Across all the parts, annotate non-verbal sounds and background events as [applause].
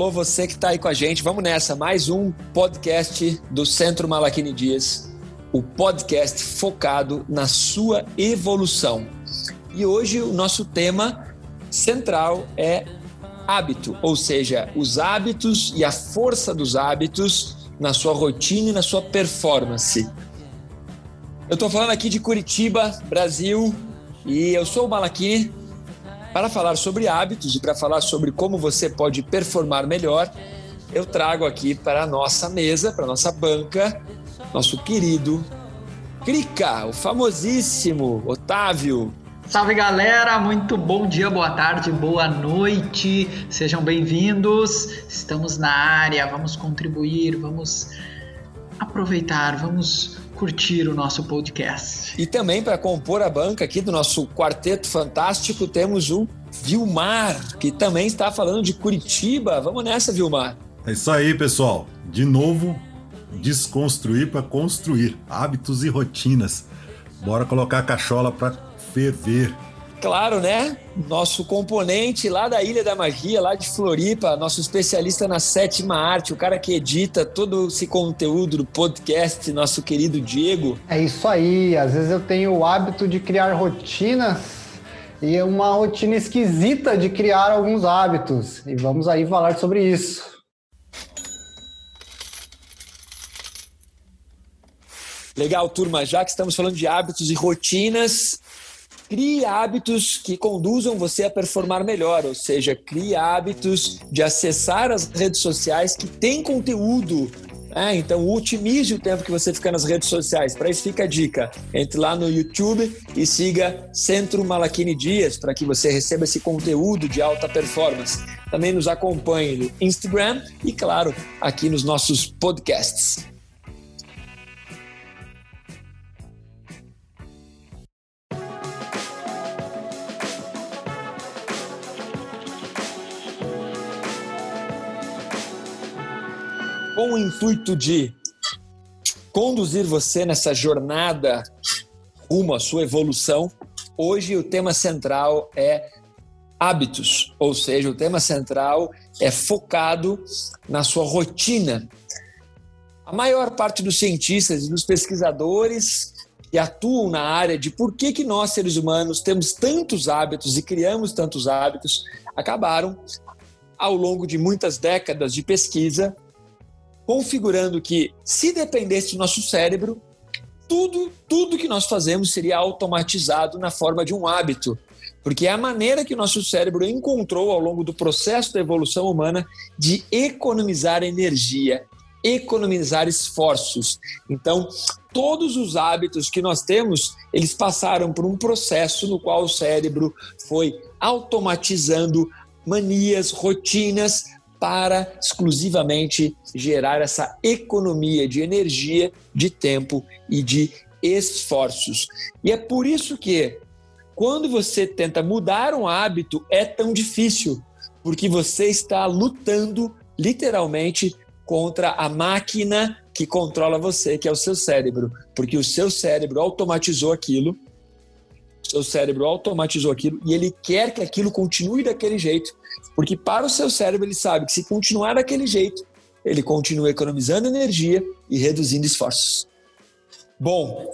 alô, você que está aí com a gente. Vamos nessa, mais um podcast do Centro Malaquini Dias, o podcast focado na sua evolução. E hoje o nosso tema central é hábito, ou seja, os hábitos e a força dos hábitos na sua rotina e na sua performance. Eu estou falando aqui de Curitiba, Brasil, e eu sou o Malaquini, para falar sobre hábitos e para falar sobre como você pode performar melhor, eu trago aqui para a nossa mesa, para a nossa banca, nosso querido Crica, o famosíssimo Otávio. Salve galera, muito bom dia, boa tarde, boa noite, sejam bem-vindos. Estamos na área, vamos contribuir, vamos aproveitar, vamos curtir o nosso podcast. E também para compor a banca aqui do nosso quarteto fantástico, temos o Vilmar, que também está falando de Curitiba. Vamos nessa, Vilmar. É isso aí, pessoal. De novo, desconstruir para construir hábitos e rotinas. Bora colocar a cachola para ferver claro, né? Nosso componente lá da Ilha da Magia, lá de Floripa, nosso especialista na sétima arte, o cara que edita todo esse conteúdo do podcast, nosso querido Diego. É isso aí. Às vezes eu tenho o hábito de criar rotinas e é uma rotina esquisita de criar alguns hábitos. E vamos aí falar sobre isso. Legal, turma. Já que estamos falando de hábitos e rotinas, Crie hábitos que conduzam você a performar melhor, ou seja, crie hábitos de acessar as redes sociais que têm conteúdo é, então, otimize o tempo que você fica nas redes sociais. Para isso, fica a dica: entre lá no YouTube e siga Centro Malaquini Dias para que você receba esse conteúdo de alta performance. Também nos acompanhe no Instagram e, claro, aqui nos nossos podcasts. Com o intuito de conduzir você nessa jornada rumo à sua evolução, hoje o tema central é hábitos, ou seja, o tema central é focado na sua rotina. A maior parte dos cientistas e dos pesquisadores que atuam na área de por que, que nós, seres humanos, temos tantos hábitos e criamos tantos hábitos, acabaram, ao longo de muitas décadas de pesquisa, configurando que, se dependesse do nosso cérebro, tudo, tudo que nós fazemos seria automatizado na forma de um hábito. Porque é a maneira que o nosso cérebro encontrou ao longo do processo da evolução humana de economizar energia, economizar esforços. Então, todos os hábitos que nós temos, eles passaram por um processo no qual o cérebro foi automatizando manias, rotinas para exclusivamente gerar essa economia de energia, de tempo e de esforços. E é por isso que, quando você tenta mudar um hábito, é tão difícil, porque você está lutando literalmente contra a máquina que controla você, que é o seu cérebro, porque o seu cérebro automatizou aquilo, seu cérebro automatizou aquilo e ele quer que aquilo continue daquele jeito porque para o seu cérebro ele sabe que se continuar daquele jeito, ele continua economizando energia e reduzindo esforços. Bom,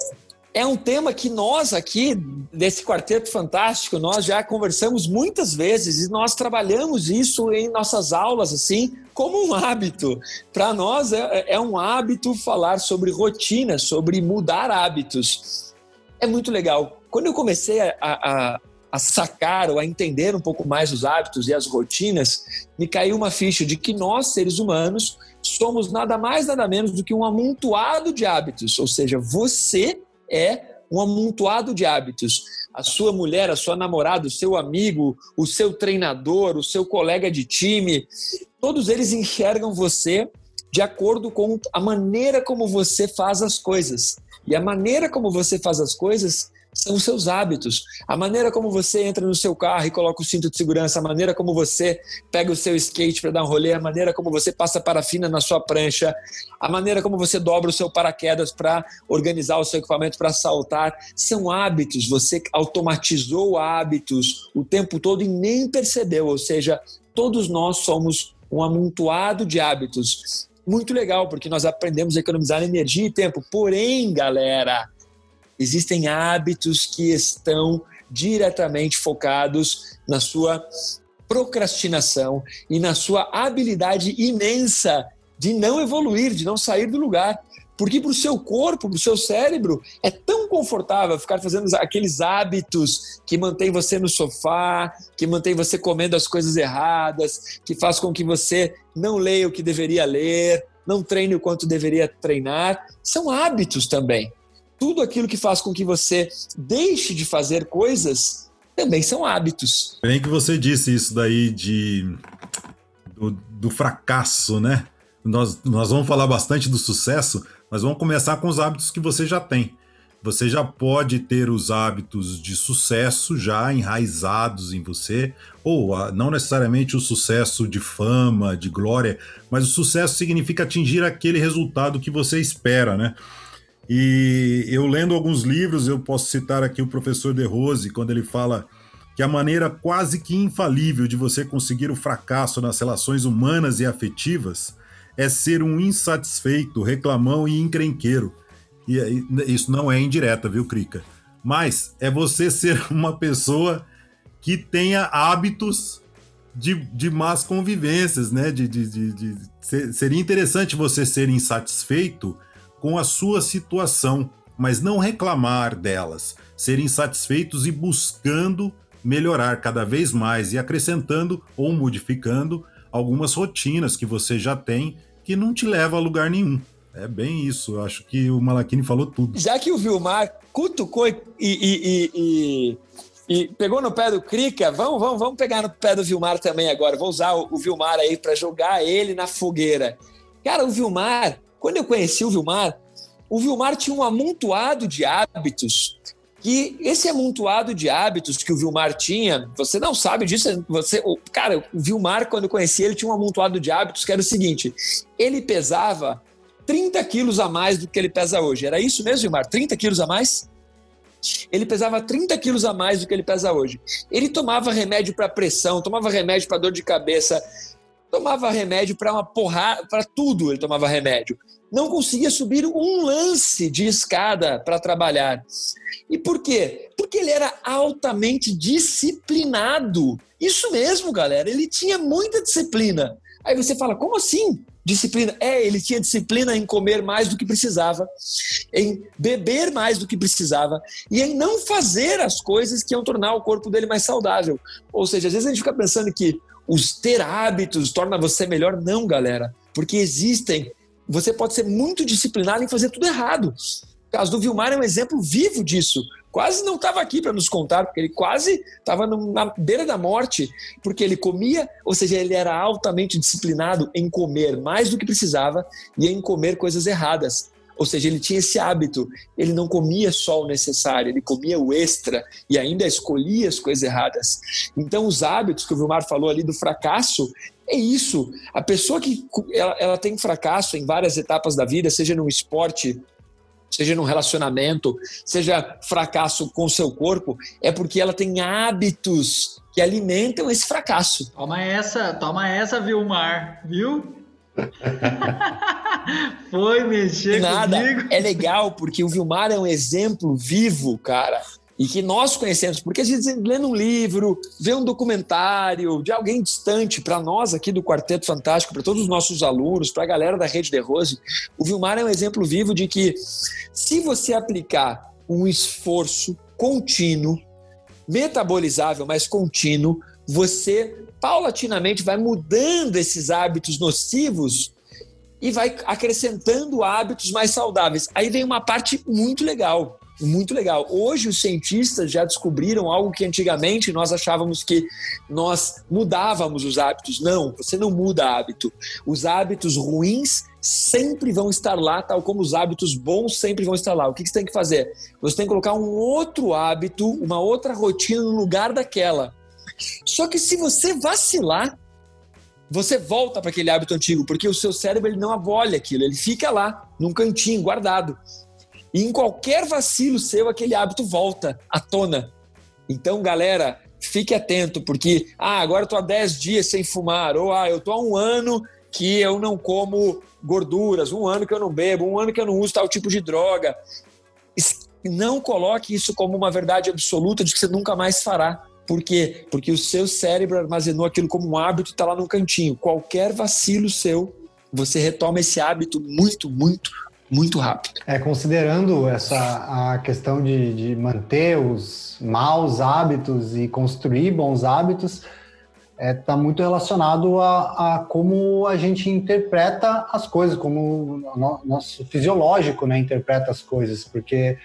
é um tema que nós aqui, desse quarteto fantástico, nós já conversamos muitas vezes e nós trabalhamos isso em nossas aulas, assim, como um hábito. Para nós é, é, um hábito falar sobre rotina, sobre mudar hábitos. É muito legal. Quando eu comecei a, a, a sacar ou a entender um pouco mais os hábitos e as rotinas, me caiu uma ficha de que nós, seres humanos, somos nada mais, nada menos do que um amontoado de hábitos. Ou seja, você é um amontoado de hábitos. A sua mulher, a sua namorada, o seu amigo, o seu treinador, o seu colega de time, todos eles enxergam você de acordo com a maneira como você faz as coisas. E a maneira como você faz as coisas são os seus hábitos. A maneira como você entra no seu carro e coloca o cinto de segurança, a maneira como você pega o seu skate para dar um rolê, a maneira como você passa parafina na sua prancha, a maneira como você dobra o seu paraquedas para organizar o seu equipamento para saltar, são hábitos. Você automatizou hábitos o tempo todo e nem percebeu. Ou seja, todos nós somos um amontoado de hábitos. Muito legal, porque nós aprendemos a economizar energia e tempo. Porém, galera, existem hábitos que estão diretamente focados na sua procrastinação e na sua habilidade imensa de não evoluir, de não sair do lugar. Porque para o seu corpo, para o seu cérebro, é tão confortável ficar fazendo aqueles hábitos que mantém você no sofá, que mantém você comendo as coisas erradas, que faz com que você não leia o que deveria ler, não treine o quanto deveria treinar. São hábitos também. Tudo aquilo que faz com que você deixe de fazer coisas também são hábitos. Bem que você disse isso daí de do, do fracasso, né? Nós, nós vamos falar bastante do sucesso, mas vamos começar com os hábitos que você já tem. Você já pode ter os hábitos de sucesso já enraizados em você, ou ah, não necessariamente o sucesso de fama, de glória, mas o sucesso significa atingir aquele resultado que você espera, né? E eu lendo alguns livros, eu posso citar aqui o professor De Rose, quando ele fala que a maneira quase que infalível de você conseguir o fracasso nas relações humanas e afetivas é ser um insatisfeito, reclamão e encrenqueiro. E isso não é indireta, viu, Crica? Mas é você [laughs] ser uma pessoa que tenha hábitos de, de más convivências, né? De, de, de, de, seria interessante você ser insatisfeito com a sua situação, mas não reclamar delas. Ser insatisfeitos e buscando melhorar cada vez mais e acrescentando ou modificando algumas rotinas que você já tem que não te leva a lugar nenhum. É bem isso, eu acho que o Malaquini falou tudo. Já que o Vilmar cutucou e, e, e, e, pegou no pé do Crica, vamos, vamos, vamos pegar no pé do Vilmar também agora. Vou usar o, o Vilmar aí para jogar ele na fogueira. Cara, o Vilmar, quando eu conheci o Vilmar, o Vilmar tinha um amontoado de hábitos que esse amontoado de hábitos que o Vilmar tinha, você não sabe disso, você, cara, o Vilmar, quando eu conheci ele, tinha um amontoado de hábitos que era o seguinte, ele pesava 30 quilos a mais do que ele pesa hoje. Era isso mesmo, Vilmar? 30 quilos a mais? Ele pesava 30 quilos a mais do que ele pesa hoje. Ele tomava remédio para pressão, tomava remédio para dor de cabeça, tomava remédio para uma porrada, para tudo ele tomava remédio. Não conseguia subir um lance de escada para trabalhar. E por quê? Porque ele era altamente disciplinado. Isso mesmo, galera. Ele tinha muita disciplina. Aí você fala, como assim? Disciplina. É, ele tinha disciplina em comer mais do que precisava, em beber mais do que precisava e em não fazer as coisas que iam tornar o corpo dele mais saudável. Ou seja, às vezes a gente fica pensando que os ter hábitos torna você melhor. Não, galera. Porque existem. Você pode ser muito disciplinado em fazer tudo errado. O caso do Vilmar é um exemplo vivo disso. Quase não estava aqui para nos contar, porque ele quase estava na beira da morte, porque ele comia, ou seja, ele era altamente disciplinado em comer mais do que precisava e em comer coisas erradas. Ou seja, ele tinha esse hábito, ele não comia só o necessário, ele comia o extra e ainda escolhia as coisas erradas. Então, os hábitos que o Vilmar falou ali do fracasso, é isso. A pessoa que ela, ela tem fracasso em várias etapas da vida, seja no esporte, seja num relacionamento, seja fracasso com o seu corpo, é porque ela tem hábitos que alimentam esse fracasso. Toma essa, toma essa, Vilmar, viu? [laughs] Foi mexer Nada. comigo. É legal porque o Vilmar é um exemplo vivo, cara e que nós conhecemos, porque às vezes lendo um livro, vê um documentário de alguém distante, para nós aqui do Quarteto Fantástico, para todos os nossos alunos, para a galera da Rede de Rose, o Vilmar é um exemplo vivo de que se você aplicar um esforço contínuo, metabolizável, mas contínuo, você paulatinamente vai mudando esses hábitos nocivos e vai acrescentando hábitos mais saudáveis. Aí vem uma parte muito legal muito legal. Hoje os cientistas já descobriram algo que antigamente nós achávamos que nós mudávamos os hábitos. Não, você não muda hábito. Os hábitos ruins sempre vão estar lá, tal como os hábitos bons sempre vão estar lá. O que você tem que fazer? Você tem que colocar um outro hábito, uma outra rotina no lugar daquela. Só que se você vacilar, você volta para aquele hábito antigo, porque o seu cérebro ele não abole aquilo, ele fica lá, num cantinho, guardado. E em qualquer vacilo seu, aquele hábito volta à tona. Então, galera, fique atento, porque ah, agora eu tô há 10 dias sem fumar, ou ah, eu tô há um ano que eu não como gorduras, um ano que eu não bebo, um ano que eu não uso tal tipo de droga. Não coloque isso como uma verdade absoluta de que você nunca mais fará. Por quê? Porque o seu cérebro armazenou aquilo como um hábito e está lá no cantinho. Qualquer vacilo seu, você retoma esse hábito muito, muito, muito rápido. É, considerando essa a questão de, de manter os maus hábitos e construir bons hábitos, está é, tá muito relacionado a, a, como a gente interpreta as coisas, como o nosso fisiológico né, interpreta as coisas, porque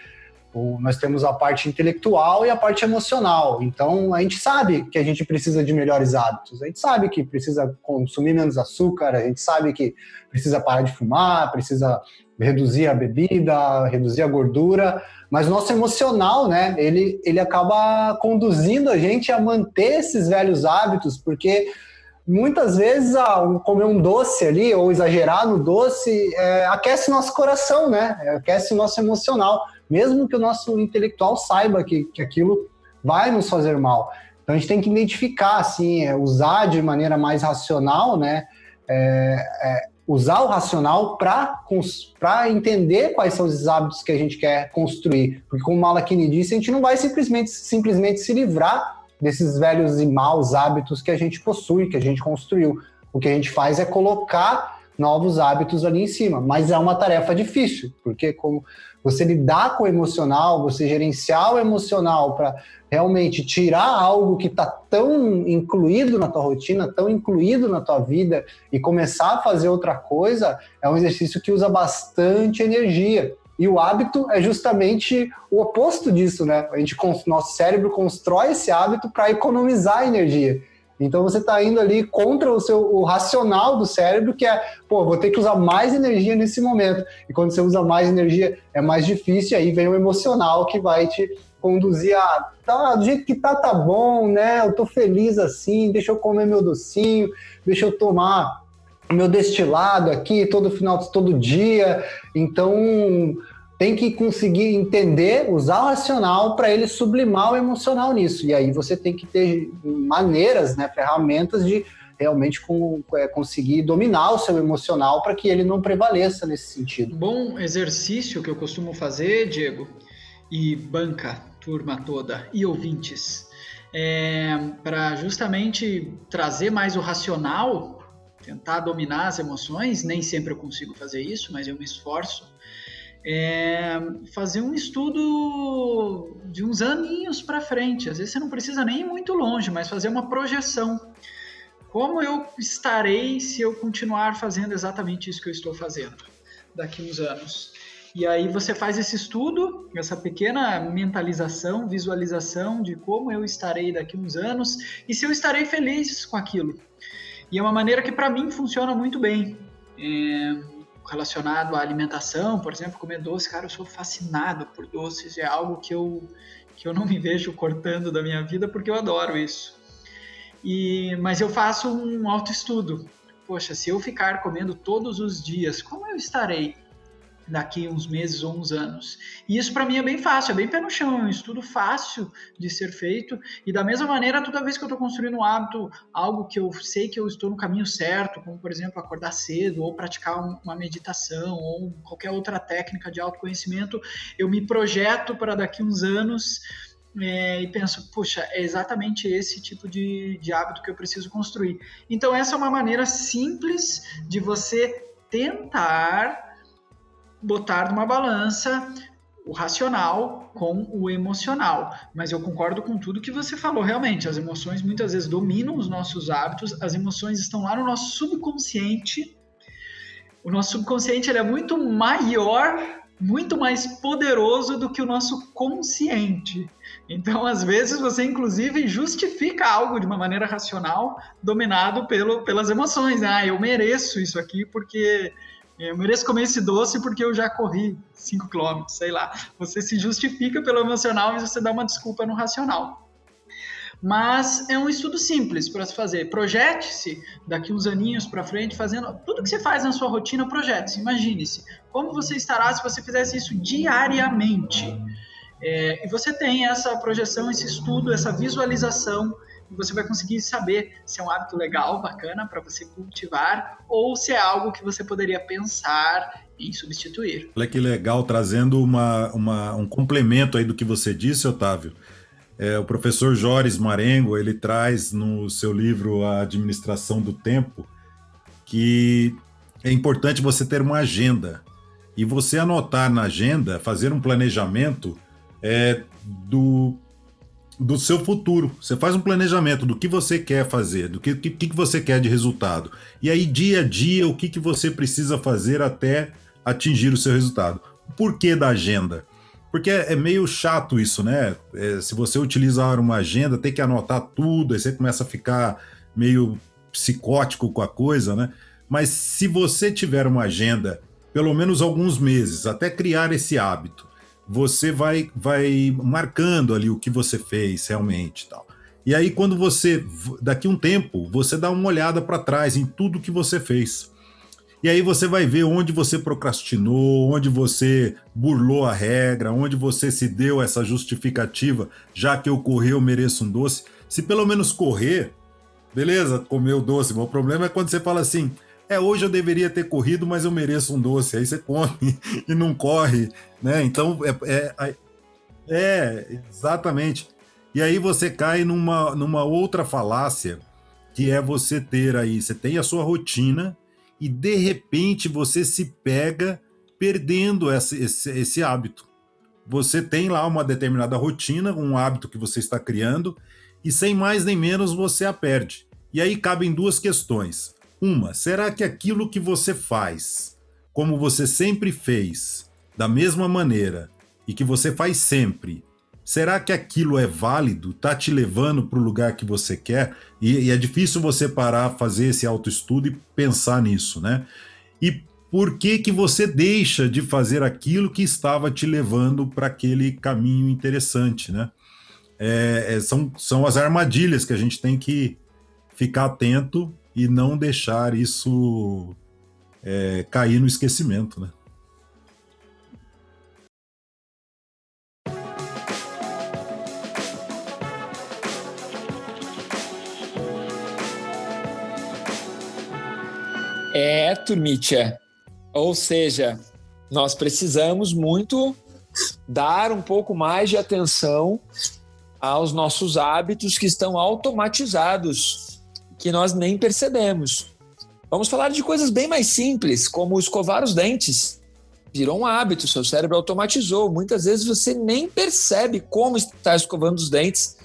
o, nós temos a parte intelectual e a parte emocional. Então, a gente sabe que a gente precisa de melhores hábitos, a gente sabe que precisa consumir menos açúcar, a gente sabe que precisa parar de fumar, precisa reduzir a bebida, reduzir a gordura, mas o nosso emocional, né, ele, ele acaba conduzindo a gente a manter esses velhos hábitos, porque muitas vezes ah, comer um doce ali ou exagerar no doce é, aquece nosso coração, né, aquece nosso emocional, mesmo que o nosso intelectual saiba que, que aquilo vai nos fazer mal. Então a gente tem que identificar, assim, é, usar de maneira mais racional, né, é, é, usar o racional para entender quais são os hábitos que a gente quer construir. Porque, como Malakini disse, a gente não vai simplesmente, simplesmente se livrar desses velhos e maus hábitos que a gente possui, que a gente construiu. O que a gente faz é colocar novos hábitos ali em cima, mas é uma tarefa difícil, porque como você lidar com o emocional, você gerenciar o emocional para realmente tirar algo que está tão incluído na tua rotina, tão incluído na tua vida e começar a fazer outra coisa, é um exercício que usa bastante energia. E o hábito é justamente o oposto disso, né? A gente, nosso cérebro constrói esse hábito para economizar energia. Então você está indo ali contra o seu o racional do cérebro, que é, pô, vou ter que usar mais energia nesse momento. E quando você usa mais energia, é mais difícil, e aí vem o emocional que vai te conduzir a, tá, do jeito que tá, tá bom, né? Eu tô feliz assim, deixa eu comer meu docinho, deixa eu tomar meu destilado aqui todo final, todo dia. Então, tem que conseguir entender, usar o racional para ele sublimar o emocional nisso. E aí você tem que ter maneiras, né, ferramentas de realmente com, é, conseguir dominar o seu emocional para que ele não prevaleça nesse sentido. Bom exercício que eu costumo fazer, Diego, e banca, turma toda, e ouvintes, é, para justamente trazer mais o racional, tentar dominar as emoções. Nem sempre eu consigo fazer isso, mas eu me esforço é fazer um estudo de uns aninhos para frente. Às vezes você não precisa nem ir muito longe, mas fazer uma projeção. Como eu estarei se eu continuar fazendo exatamente isso que eu estou fazendo daqui uns anos? E aí você faz esse estudo, essa pequena mentalização, visualização de como eu estarei daqui uns anos e se eu estarei feliz com aquilo. E é uma maneira que para mim funciona muito bem. É relacionado à alimentação, por exemplo, comer doce, cara, eu sou fascinado por doces, é algo que eu, que eu não me vejo cortando da minha vida porque eu adoro isso. E, mas eu faço um autoestudo. Poxa, se eu ficar comendo todos os dias, como eu estarei? Daqui uns meses ou uns anos. E isso para mim é bem fácil, é bem pé no chão, é um estudo fácil de ser feito. E da mesma maneira, toda vez que eu estou construindo um hábito, algo que eu sei que eu estou no caminho certo, como por exemplo acordar cedo, ou praticar uma meditação, ou qualquer outra técnica de autoconhecimento, eu me projeto para daqui uns anos. É, e penso, puxa, é exatamente esse tipo de, de hábito que eu preciso construir. Então, essa é uma maneira simples de você tentar botar numa balança o racional com o emocional. Mas eu concordo com tudo que você falou, realmente. As emoções muitas vezes dominam os nossos hábitos, as emoções estão lá no nosso subconsciente. O nosso subconsciente é muito maior, muito mais poderoso do que o nosso consciente. Então, às vezes, você inclusive justifica algo de uma maneira racional, dominado pelo, pelas emoções. Ah, eu mereço isso aqui porque eu mereço comer esse doce porque eu já corri 5 km, sei lá. Você se justifica pelo emocional, mas você dá uma desculpa no racional. Mas é um estudo simples para se fazer. Projete-se daqui uns aninhos para frente, fazendo tudo que você faz na sua rotina, projete-se. Imagine-se como você estará se você fizesse isso diariamente. É, e você tem essa projeção, esse estudo, essa visualização você vai conseguir saber se é um hábito legal, bacana para você cultivar ou se é algo que você poderia pensar em substituir. Olha que legal, trazendo uma, uma, um complemento aí do que você disse, Otávio. É, o professor Joris Marengo, ele traz no seu livro A Administração do Tempo que é importante você ter uma agenda e você anotar na agenda, fazer um planejamento é, do, do seu futuro. Você faz um planejamento do que você quer fazer, do que, que, que você quer de resultado. E aí, dia a dia, o que, que você precisa fazer até atingir o seu resultado. O porquê da agenda? Porque é, é meio chato isso, né? É, se você utilizar uma agenda, tem que anotar tudo, aí você começa a ficar meio psicótico com a coisa, né? Mas se você tiver uma agenda, pelo menos alguns meses, até criar esse hábito, você vai, vai marcando ali o que você fez realmente tal. E aí, quando você, daqui um tempo, você dá uma olhada para trás em tudo que você fez. E aí você vai ver onde você procrastinou, onde você burlou a regra, onde você se deu essa justificativa, já que eu correr eu mereço um doce. Se pelo menos correr, beleza, comer o doce. Mas o problema é quando você fala assim: é, hoje eu deveria ter corrido, mas eu mereço um doce. Aí você come [laughs] e não corre, né? Então, é, é, é exatamente. E aí você cai numa, numa outra falácia, que é você ter aí, você tem a sua rotina, e de repente você se pega perdendo esse, esse, esse hábito. Você tem lá uma determinada rotina, um hábito que você está criando, e sem mais nem menos você a perde. E aí cabem duas questões. Uma, será que aquilo que você faz, como você sempre fez, da mesma maneira, e que você faz sempre, será que aquilo é válido? Tá te levando para o lugar que você quer? E, e, é difícil você parar, fazer esse autoestudo e pensar nisso, né? E por que que você deixa de fazer aquilo que estava te levando para aquele caminho interessante, né? É, é, são, são as armadilhas que a gente tem que ficar atento e não deixar isso é, cair no esquecimento, né? É, Turmitia. Ou seja, nós precisamos muito dar um pouco mais de atenção aos nossos hábitos que estão automatizados, que nós nem percebemos. Vamos falar de coisas bem mais simples, como escovar os dentes. Virou um hábito, seu cérebro automatizou. Muitas vezes você nem percebe como está escovando os dentes.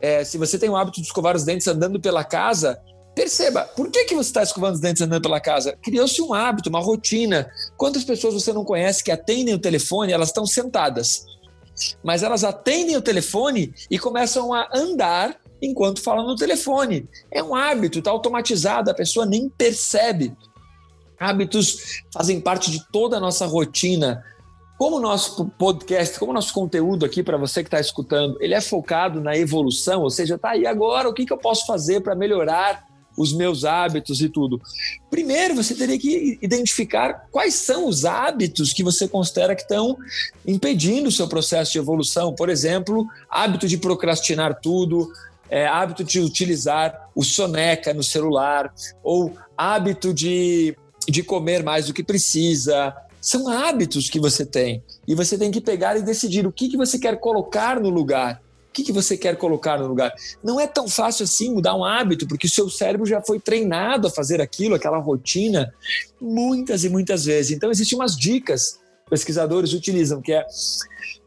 É, se você tem o hábito de escovar os dentes andando pela casa, Perceba, por que, que você está escovando os dentes andando pela casa? Criou-se um hábito, uma rotina. Quantas pessoas você não conhece que atendem o telefone, elas estão sentadas, mas elas atendem o telefone e começam a andar enquanto falam no telefone. É um hábito, está automatizado, a pessoa nem percebe. Hábitos fazem parte de toda a nossa rotina. Como o nosso podcast, como o nosso conteúdo aqui para você que está escutando, ele é focado na evolução, ou seja, tá aí agora, o que, que eu posso fazer para melhorar os meus hábitos e tudo. Primeiro, você teria que identificar quais são os hábitos que você considera que estão impedindo o seu processo de evolução. Por exemplo, hábito de procrastinar tudo, é, hábito de utilizar o soneca no celular, ou hábito de, de comer mais do que precisa. São hábitos que você tem. E você tem que pegar e decidir o que, que você quer colocar no lugar. O que, que você quer colocar no lugar? Não é tão fácil assim mudar um hábito, porque o seu cérebro já foi treinado a fazer aquilo, aquela rotina, muitas e muitas vezes. Então, existem umas dicas pesquisadores utilizam, que é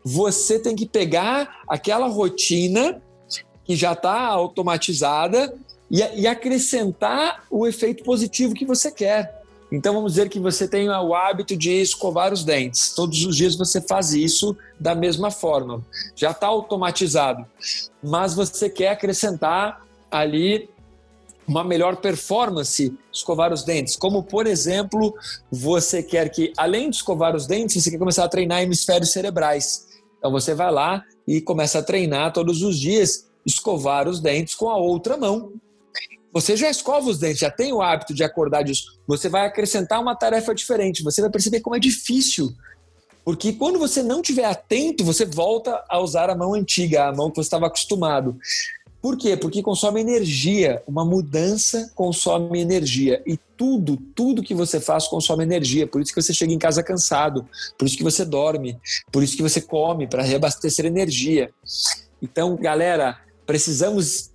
você tem que pegar aquela rotina que já está automatizada e, e acrescentar o efeito positivo que você quer. Então vamos dizer que você tem o hábito de escovar os dentes. Todos os dias você faz isso da mesma forma. Já está automatizado. Mas você quer acrescentar ali uma melhor performance escovar os dentes. Como, por exemplo, você quer que, além de escovar os dentes, você quer começar a treinar hemisférios cerebrais. Então você vai lá e começa a treinar todos os dias, escovar os dentes com a outra mão. Você já escova os dentes, já tem o hábito de acordar disso. Você vai acrescentar uma tarefa diferente. Você vai perceber como é difícil Porque quando você não estiver atento, você volta a usar a mão antiga, a mão que você estava acostumado. Por quê? Porque consome energia. Uma mudança consome energia. E tudo, tudo que você faz consome energia. Por isso que você chega em casa cansado. Por isso que você dorme. Por isso que você come, para reabastecer energia. Então, galera, precisamos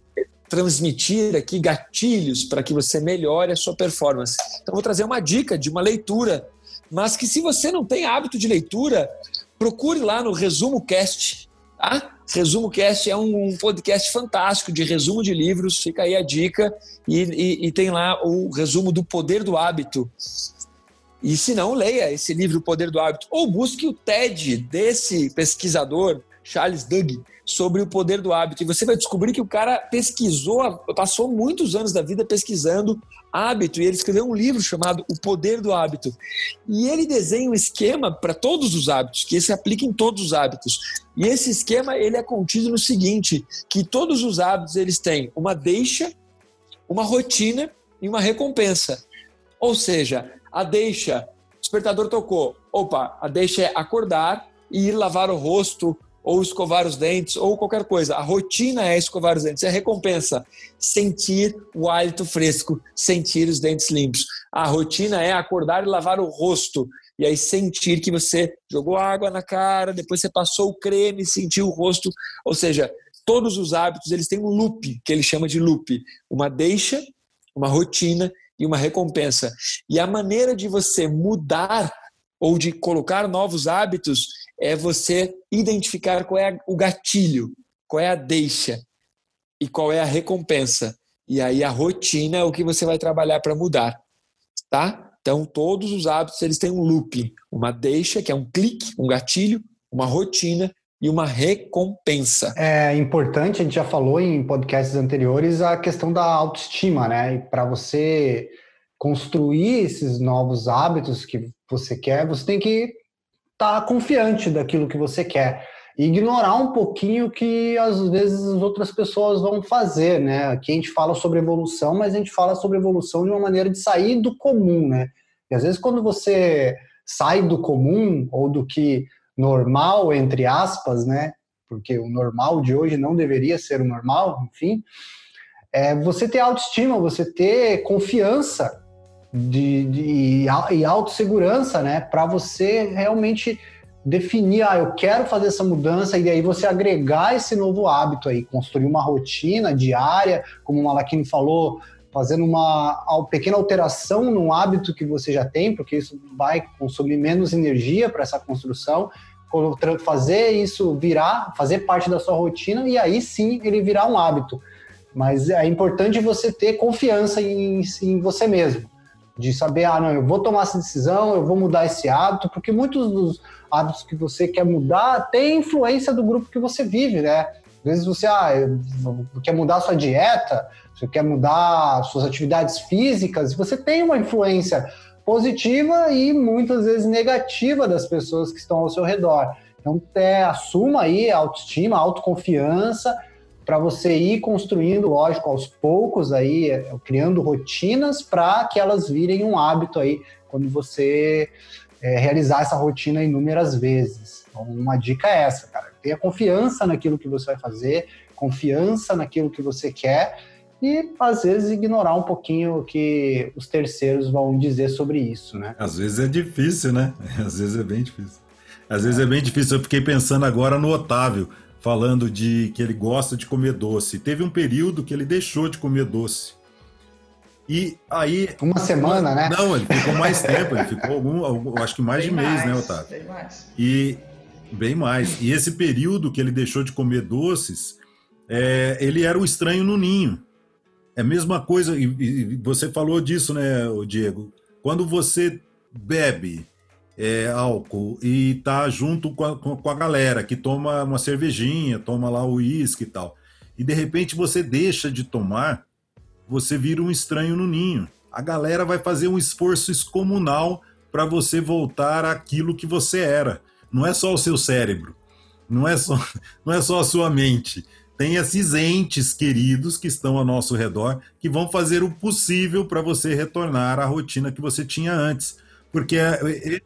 transmitir aqui gatilhos para que você melhore a sua performance. Então, vou trazer uma dica de uma leitura. Mas que se você não tem hábito de leitura, procure lá no Resumo Cast. Tá? Resumo Cast é um, podcast fantástico de resumo de livros, fica aí a dica. E, e, e tem lá o resumo do Poder do Hábito. E se não, leia esse livro, O Poder do Hábito, ou busque o TED desse pesquisador, Charles Duhigg, sobre o poder do hábito. E você vai descobrir que o cara pesquisou, passou muitos anos da vida pesquisando hábito, e ele escreveu um livro chamado O Poder do Hábito. E ele desenha um esquema para todos os hábitos, que se aplica em todos os hábitos. E esse esquema ele é contido no seguinte, que todos os hábitos eles têm uma deixa, uma rotina e uma recompensa. Ou seja, a deixa, despertador tocou, opa, a deixa é acordar e ir lavar o rosto ou escovar os dentes, ou qualquer coisa. A rotina é escovar os dentes, é recompensa. Sentir o hálito fresco, sentir os dentes limpos. A rotina é acordar e lavar o rosto. E aí sentir que você jogou água na cara, depois você passou o creme, sentiu o rosto. Ou seja, todos os hábitos eles têm um loop, que ele chama de loop. Uma deixa, uma rotina e uma recompensa. E a maneira de você mudar ou de colocar novos hábitos é você identificar qual é o gatilho, qual é a deixa e qual é a recompensa. E aí a rotina é o que você vai trabalhar para mudar, tá? Então todos os hábitos eles têm um loop, uma deixa que é um clique, um gatilho, uma rotina e uma recompensa. É importante, a gente já falou em podcasts anteriores a questão da autoestima, né? E para você construir esses novos hábitos que você quer, você tem que tá confiante daquilo que você quer. E ignorar um pouquinho que às vezes as outras pessoas vão fazer, né? Aqui a gente fala sobre evolução, mas a gente fala sobre evolução de uma maneira de sair do comum, né? E às vezes quando você sai do comum ou do que normal, entre aspas, né? Porque o normal de hoje não deveria ser o normal, enfim. É você ter autoestima, você ter confiança de, de, e autossegurança, né? Para você realmente definir, ah, eu quero fazer essa mudança e aí você agregar esse novo hábito aí, construir uma rotina diária, como o Malaquino falou, fazendo uma, uma pequena alteração no hábito que você já tem, porque isso vai consumir menos energia para essa construção, fazer isso virar, fazer parte da sua rotina e aí sim ele virar um hábito. Mas é importante você ter confiança em, em você mesmo de saber, ah, não, eu vou tomar essa decisão, eu vou mudar esse hábito, porque muitos dos hábitos que você quer mudar têm influência do grupo que você vive, né? Às vezes você ah, quer mudar sua dieta, você quer mudar suas atividades físicas, você tem uma influência positiva e muitas vezes negativa das pessoas que estão ao seu redor. Então, é, assuma aí a autoestima, a autoconfiança para você ir construindo, lógico, aos poucos aí, é, criando rotinas para que elas virem um hábito aí quando você é, realizar essa rotina inúmeras vezes. Então, uma dica é essa, cara. Tenha confiança naquilo que você vai fazer, confiança naquilo que você quer e às vezes ignorar um pouquinho o que os terceiros vão dizer sobre isso, né? Às vezes é difícil, né? [laughs] Às vezes é bem difícil. Às vezes é bem difícil. Eu fiquei pensando agora no Otávio falando de que ele gosta de comer doce. Teve um período que ele deixou de comer doce. E aí. Uma semana, né? Não, ele ficou mais tempo, ele ficou algum, algum acho que mais bem de mês, né, Otávio? Bem mais. E bem mais. E esse período que ele deixou de comer doces, é, ele era o estranho no ninho. É a mesma coisa, e, e você falou disso, né, Diego? Quando você bebe é, álcool e tá junto com a, com a galera que toma uma cervejinha, toma lá o uísque e tal. E de repente você deixa de tomar, você vira um estranho no ninho. A galera vai fazer um esforço excomunal para você voltar àquilo que você era. Não é só o seu cérebro, não é só, [laughs] não é só a sua mente. Tem esses entes queridos que estão ao nosso redor que vão fazer o possível para você retornar à rotina que você tinha antes. Porque é,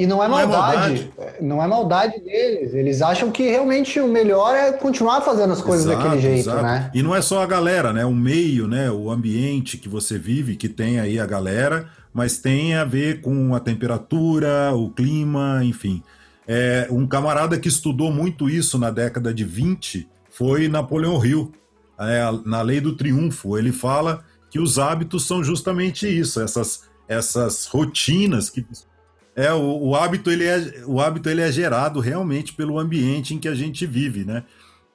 E não é, não maldade, é maldade, não é maldade deles. Eles acham que realmente o melhor é continuar fazendo as coisas exato, daquele jeito, exato. né? E não é só a galera, né? O meio, né? O ambiente que você vive, que tem aí a galera, mas tem a ver com a temperatura, o clima, enfim. É, um camarada que estudou muito isso na década de 20 foi Napoleão Hill, é, na Lei do Triunfo. Ele fala que os hábitos são justamente isso, essas, essas rotinas que é, o, o, hábito ele é, o hábito ele é gerado realmente pelo ambiente em que a gente vive, né?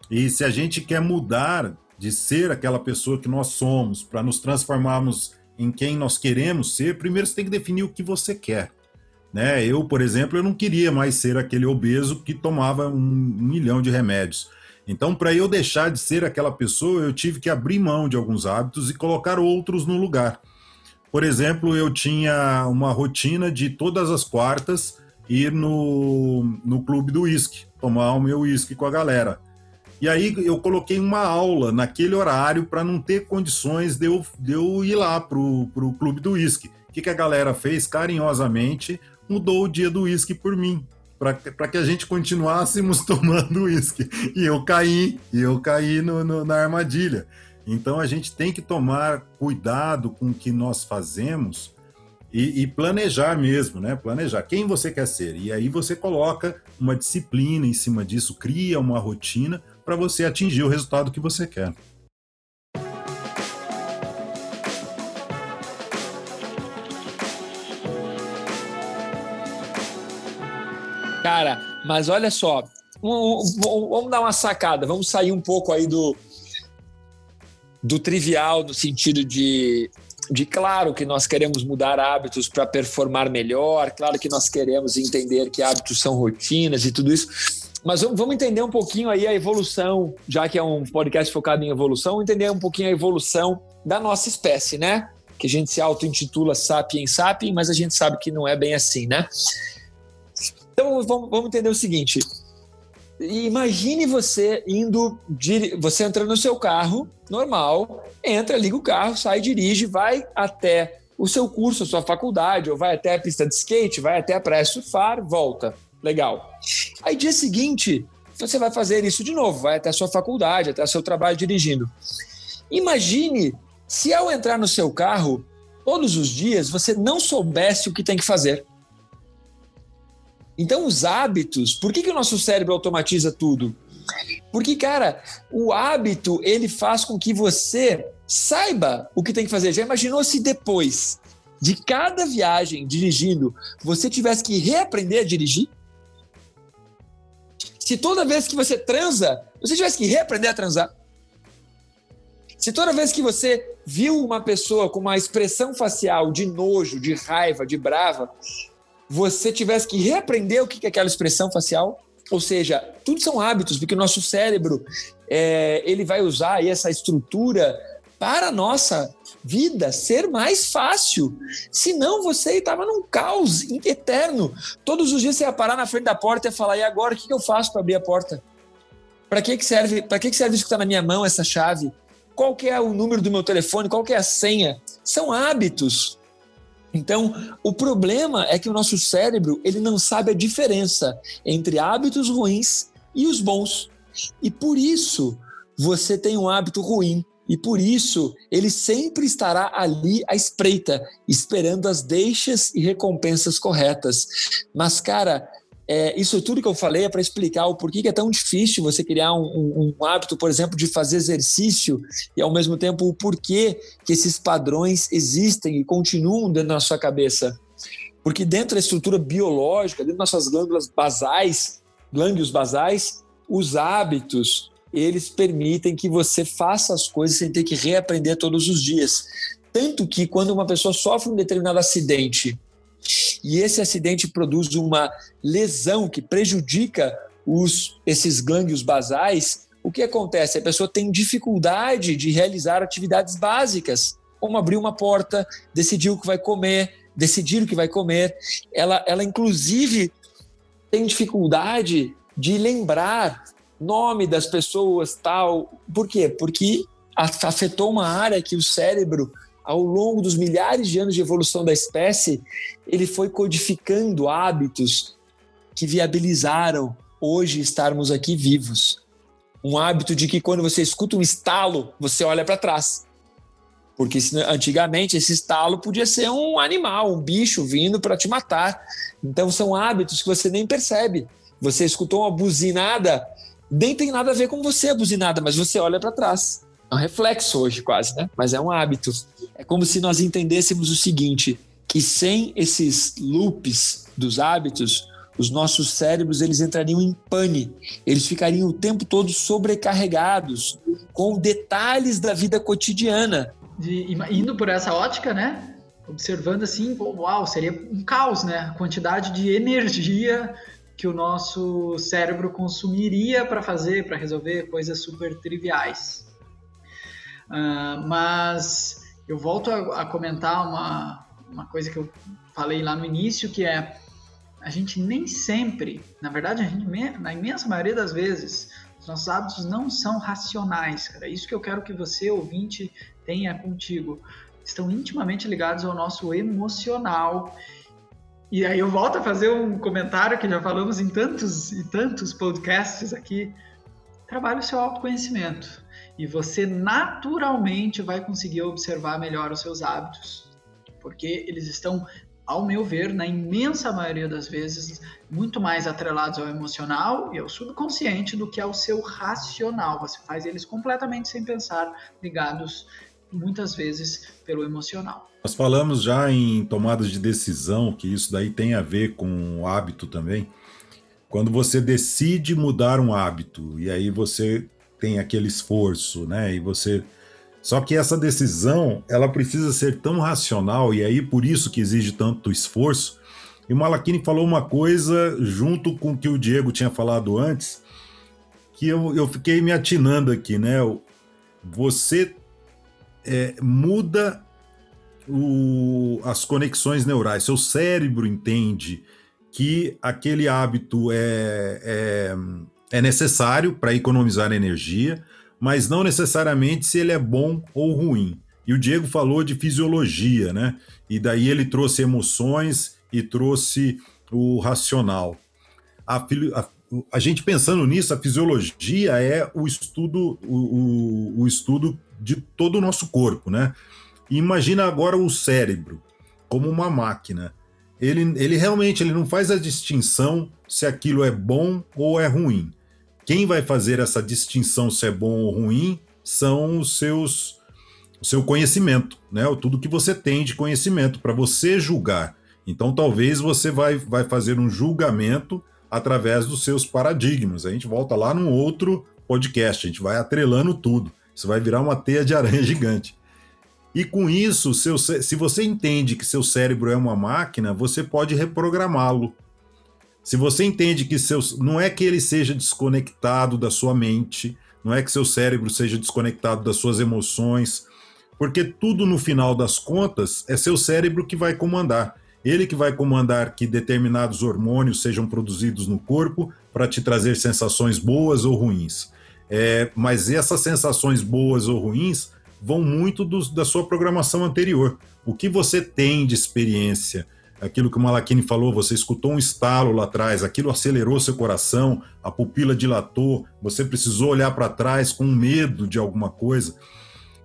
E se a gente quer mudar de ser aquela pessoa que nós somos para nos transformarmos em quem nós queremos ser, primeiro você tem que definir o que você quer. Né? Eu, por exemplo, eu não queria mais ser aquele obeso que tomava um, um milhão de remédios. Então, para eu deixar de ser aquela pessoa, eu tive que abrir mão de alguns hábitos e colocar outros no lugar. Por exemplo, eu tinha uma rotina de todas as quartas ir no, no clube do uísque, tomar o meu uísque com a galera. E aí eu coloquei uma aula naquele horário para não ter condições de eu, de eu ir lá pro, pro clube do uísque. O que, que a galera fez? Carinhosamente mudou o dia do uísque por mim, para que a gente continuássemos [laughs] tomando uísque. E eu caí, e eu caí no, no, na armadilha. Então a gente tem que tomar cuidado com o que nós fazemos e, e, planejar mesmo, né? Planejar quem você quer ser. E aí você coloca uma disciplina em cima disso, cria uma rotina para você atingir o resultado que você quer. Cara, mas olha só, vamos dar uma sacada, vamos sair um pouco aí do, do trivial no sentido de de claro que nós queremos mudar hábitos para performar melhor, claro que nós queremos entender que hábitos são rotinas e tudo isso, mas vamos entender um pouquinho aí a evolução, já que é um podcast focado em evolução, entender um pouquinho a evolução da nossa espécie, né? Que a gente se auto-intitula Sapiens Sapiens, mas a gente sabe que não é bem assim, né? Então vamos entender o seguinte: Imagine você indo, você entra no seu carro normal, entra, liga o carro, sai, dirige, vai até o seu curso, a sua faculdade, ou vai até a pista de skate, vai até a praia surfar, volta. Legal. Aí dia seguinte, você vai fazer isso de novo, vai até a sua faculdade, até o seu trabalho dirigindo. Imagine se ao entrar no seu carro, todos os dias, você não soubesse o que tem que fazer. Então, os hábitos, por que, que o nosso cérebro automatiza tudo? Porque, cara, o hábito ele faz com que você saiba o que tem que fazer. Já imaginou se depois de cada viagem dirigindo você tivesse que reaprender a dirigir? Se toda vez que você transa, você tivesse que reaprender a transar? Se toda vez que você viu uma pessoa com uma expressão facial de nojo, de raiva, de brava, você tivesse que reaprender o que é aquela expressão facial. Ou seja, tudo são hábitos, porque o nosso cérebro é, ele vai usar essa estrutura para a nossa vida ser mais fácil. Senão você estava num caos eterno. Todos os dias você ia parar na frente da porta e falar: e agora o que, eu faço para abrir a porta? Para que, que serve? Para que, que serve isso que está na minha mão, essa chave? Qual que é o número do meu telefone? Qual que é a senha? São hábitos. Então, o problema é que o nosso cérebro ele não sabe a diferença entre hábitos ruins e os bons. E por isso você tem um hábito ruim. E por isso ele sempre estará ali à espreita, esperando as deixas e recompensas corretas. Mas, cara, é, isso tudo que eu falei é para explicar o porquê que é tão difícil você criar um, um, um, hábito, por exemplo, de fazer exercício e ao mesmo tempo o porquê que esses padrões existem e continuam dentro da sua cabeça. Porque dentro da estrutura biológica, dentro das suas glândulas basais, glândulos basais, os hábitos eles permitem que você faça as coisas sem ter que reaprender todos os dias. Tanto que quando uma pessoa sofre um determinado acidente e esse acidente produz uma lesão que prejudica os, esses gânglios basais, o que acontece? A pessoa tem dificuldade de realizar atividades básicas, como abrir uma porta, decidir o que vai comer, decidir o que vai comer. Ela, ela inclusive, tem dificuldade de lembrar nome das pessoas, tal. Por quê? Porque afetou uma área que o cérebro ao longo dos milhares de anos de evolução da espécie, ele foi codificando hábitos que viabilizaram hoje estarmos aqui vivos. Um hábito de que quando você escuta um estalo, você olha para trás. Porque antigamente esse estalo podia ser um animal, um bicho vindo para te matar. Então são hábitos que você nem percebe. Você escutou uma buzinada, nem tem nada a ver com você a buzinada, mas você olha para trás. Um reflexo hoje quase, né? Mas é um hábito. É como se nós entendêssemos o seguinte, que sem esses loops dos hábitos, os nossos cérebros eles entrariam em pane, eles ficariam o tempo todo sobrecarregados com detalhes da vida cotidiana. De, indo por essa ótica, né? Observando assim, uau, seria um caos, né? A quantidade de energia que o nosso cérebro consumiria para fazer, para resolver coisas super triviais. Uh, mas eu volto a, a, comentar uma, uma coisa que eu falei lá no início, que é a gente nem sempre, na verdade, a gente, na imensa maioria das vezes, os nossos hábitos não são racionais, cara. Isso que eu quero que você, ouvinte, tenha contigo. Estão intimamente ligados ao nosso emocional e aí eu volto a fazer um comentário que já falamos em tantos e tantos podcasts aqui. Trabalhe o seu autoconhecimento e você naturalmente vai conseguir observar melhor os seus hábitos, porque eles estão, ao meu ver, na imensa maioria das vezes, muito mais atrelados ao emocional e ao subconsciente do que ao seu racional. Você faz eles completamente sem pensar, ligados muitas vezes pelo emocional. Nós falamos já em tomadas de decisão, que isso daí tem a ver com o hábito também. Quando você decide mudar um hábito e aí você tem aquele esforço, né? E você só que essa decisão, ela precisa ser tão racional e aí por isso que exige tanto esforço. E o Malachini falou uma coisa junto com o que o Diego tinha falado antes, que eu, eu fiquei me atinando aqui, né? Você é, muda o, as conexões neurais. Seu cérebro entende que aquele hábito é, é, é necessário para economizar energia, mas não necessariamente se ele é bom ou ruim. E o Diego falou de fisiologia, né? E daí ele trouxe emoções e trouxe o racional. A, a, a gente pensando nisso, a fisiologia é o estudo, o, o, o estudo de todo o nosso corpo, né? Imagina agora o cérebro como uma máquina. Ele, ele realmente ele não faz a distinção se aquilo é bom ou é ruim. Quem vai fazer essa distinção se é bom ou ruim são os seus o seu conhecimento, né? Tudo que você tem de conhecimento para você julgar. Então talvez você vai, vai fazer um julgamento através dos seus paradigmas. A gente volta lá num outro podcast, a gente vai atrelando tudo. Isso vai virar uma teia de aranha [laughs] gigante. E com isso, seu, se você entende que seu cérebro é uma máquina, você pode reprogramá-lo. Se você entende que seu, não é que ele seja desconectado da sua mente, não é que seu cérebro seja desconectado das suas emoções, porque tudo no final das contas é seu cérebro que vai comandar. Ele que vai comandar que determinados hormônios sejam produzidos no corpo para te trazer sensações boas ou ruins. É, mas essas sensações boas ou ruins vão muito do, da sua programação anterior. O que você tem de experiência, aquilo que o Malakini falou, você escutou um estalo lá atrás, aquilo acelerou seu coração, a pupila dilatou, você precisou olhar para trás com medo de alguma coisa.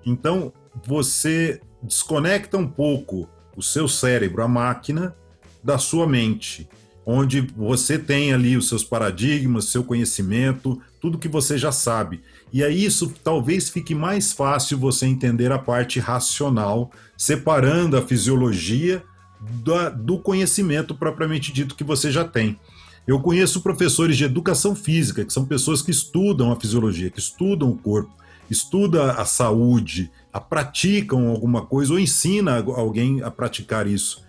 Então, você desconecta um pouco o seu cérebro, a máquina, da sua mente, onde você tem ali os seus paradigmas, seu conhecimento, tudo que você já sabe. E aí isso talvez fique mais fácil você entender a parte racional, separando a fisiologia do conhecimento propriamente dito que você já tem. Eu conheço professores de educação física, que são pessoas que estudam a fisiologia, que estudam o corpo, estudam a saúde, a praticam alguma coisa ou ensina alguém a praticar isso.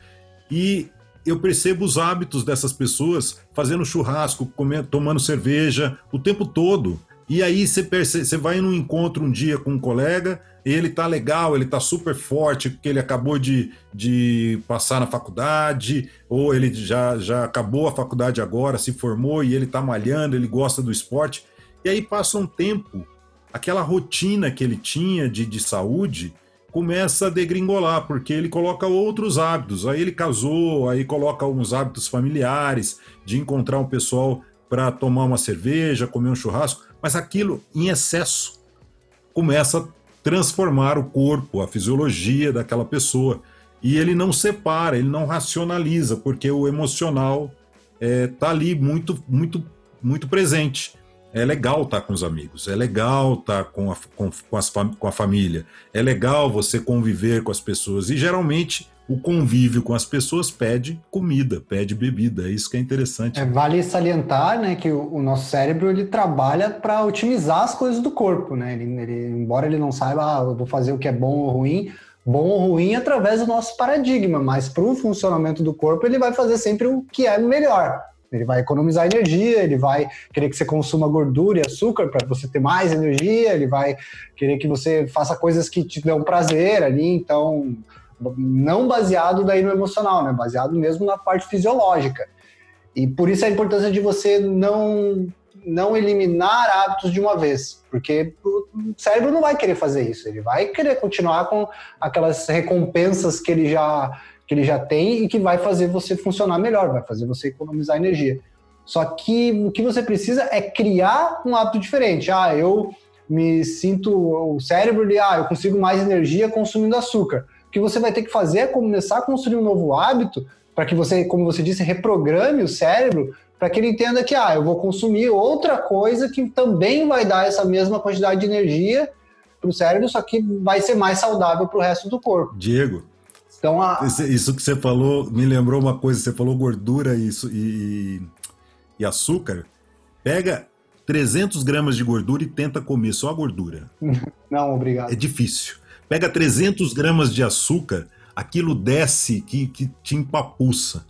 E eu percebo os hábitos dessas pessoas fazendo churrasco, comendo, tomando cerveja o tempo todo. E aí você, percebe, você vai num encontro um dia com um colega, ele tá legal, ele tá super forte, porque ele acabou de, de passar na faculdade, ou ele já, já acabou a faculdade agora, se formou e ele tá malhando, ele gosta do esporte. E aí passa um tempo, aquela rotina que ele tinha de, de saúde, começa a degringolar, porque ele coloca outros hábitos. Aí ele casou, aí coloca alguns hábitos familiares, de encontrar um pessoal para tomar uma cerveja, comer um churrasco, mas aquilo em excesso começa a transformar o corpo, a fisiologia daquela pessoa. E ele não separa, ele não racionaliza, porque o emocional está é, tá ali muito, muito, muito presente. É legal estar tá com os amigos, é legal estar tá com a, com, com, as, com a família, é legal você conviver com as pessoas. E geralmente o convívio com as pessoas pede comida, pede bebida. É isso que é interessante. É, vale salientar né, que o, o, nosso cérebro ele trabalha para otimizar as coisas do corpo. Né? Ele, ele, embora ele não saiba, ah, eu vou fazer o que é bom ou ruim, bom ou ruim através do nosso paradigma, mas para o funcionamento do corpo ele vai fazer sempre o que é melhor. Ele vai economizar energia, ele vai querer que você consuma gordura e açúcar para você ter mais energia, ele vai querer que você faça coisas que te dão prazer ali, então não baseado daí no emocional, né? Baseado mesmo na parte fisiológica. E por isso a importância de você não não eliminar hábitos de uma vez, porque o cérebro não vai querer fazer isso, ele vai querer continuar com aquelas recompensas que ele já que ele já tem e que vai fazer você funcionar melhor, vai fazer você economizar energia. Só que o que você precisa é criar um hábito diferente. Ah, eu me sinto o cérebro de ah, eu consigo mais energia consumindo açúcar. O que você vai ter que fazer é começar a construir um novo hábito para que você, como você disse, reprograme o cérebro para que ele entenda que ah, eu vou consumir outra coisa que também vai dar essa mesma quantidade de energia para o cérebro, só que vai ser mais saudável para o resto do corpo. Diego, então, a... Isso que você falou me lembrou uma coisa: você falou gordura e, e, e açúcar. Pega 300 gramas de gordura e tenta comer só a gordura. [laughs] Não, obrigado. É difícil. Pega 300 gramas de açúcar, aquilo desce que, que te empapuça.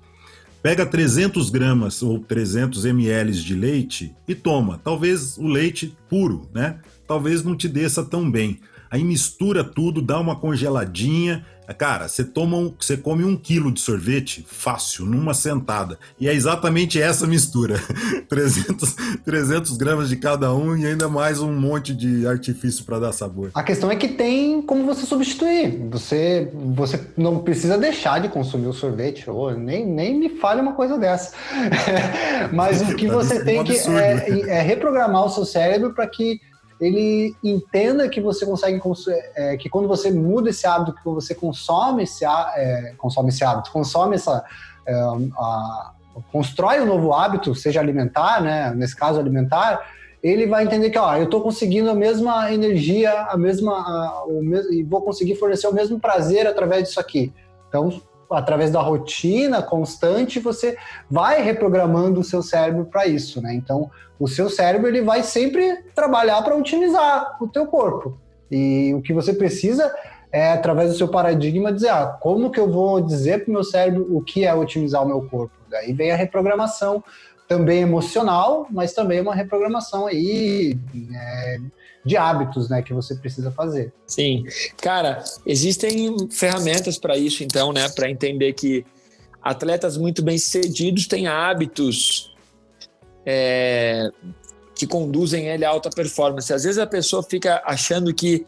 Pega 300 gramas ou 300 ml de leite e toma. Talvez o leite puro, né? Talvez não te desça tão bem. Aí mistura tudo, dá uma congeladinha Cara, você toma um, você come um quilo de sorvete fácil, numa sentada. E é exatamente essa mistura. [laughs] 300, 300 gramas de cada um e ainda mais um monte de artifício para dar sabor. A questão é que tem como você substituir. Você, você não precisa deixar de consumir o sorvete. Oh, nem, nem me fale uma coisa dessa. [laughs] Mas o que você tem que é, é reprogramar o seu cérebro para que ele entenda que você consegue é, que quando você muda esse hábito, que você consome esse, é, consome esse hábito, consome essa é, a, constrói um novo hábito, seja alimentar, né? Nesse caso alimentar, ele vai entender que ó, eu estou conseguindo a mesma energia, a mesma a, o mesmo, e vou conseguir fornecer o mesmo prazer através disso aqui. Então através da rotina constante, você vai reprogramando o seu cérebro para isso, né? Então, o seu cérebro ele vai sempre trabalhar para otimizar o teu corpo. E o que você precisa é através do seu paradigma dizer, ah, como que eu vou dizer para o meu cérebro o que é otimizar o meu corpo? Daí vem a reprogramação também emocional, mas também uma reprogramação aí é, de hábitos, né, que você precisa fazer. Sim, cara, existem ferramentas para isso, então, né, para entender que atletas muito bem sucedidos têm hábitos é, que conduzem ele a alta performance. Às vezes a pessoa fica achando que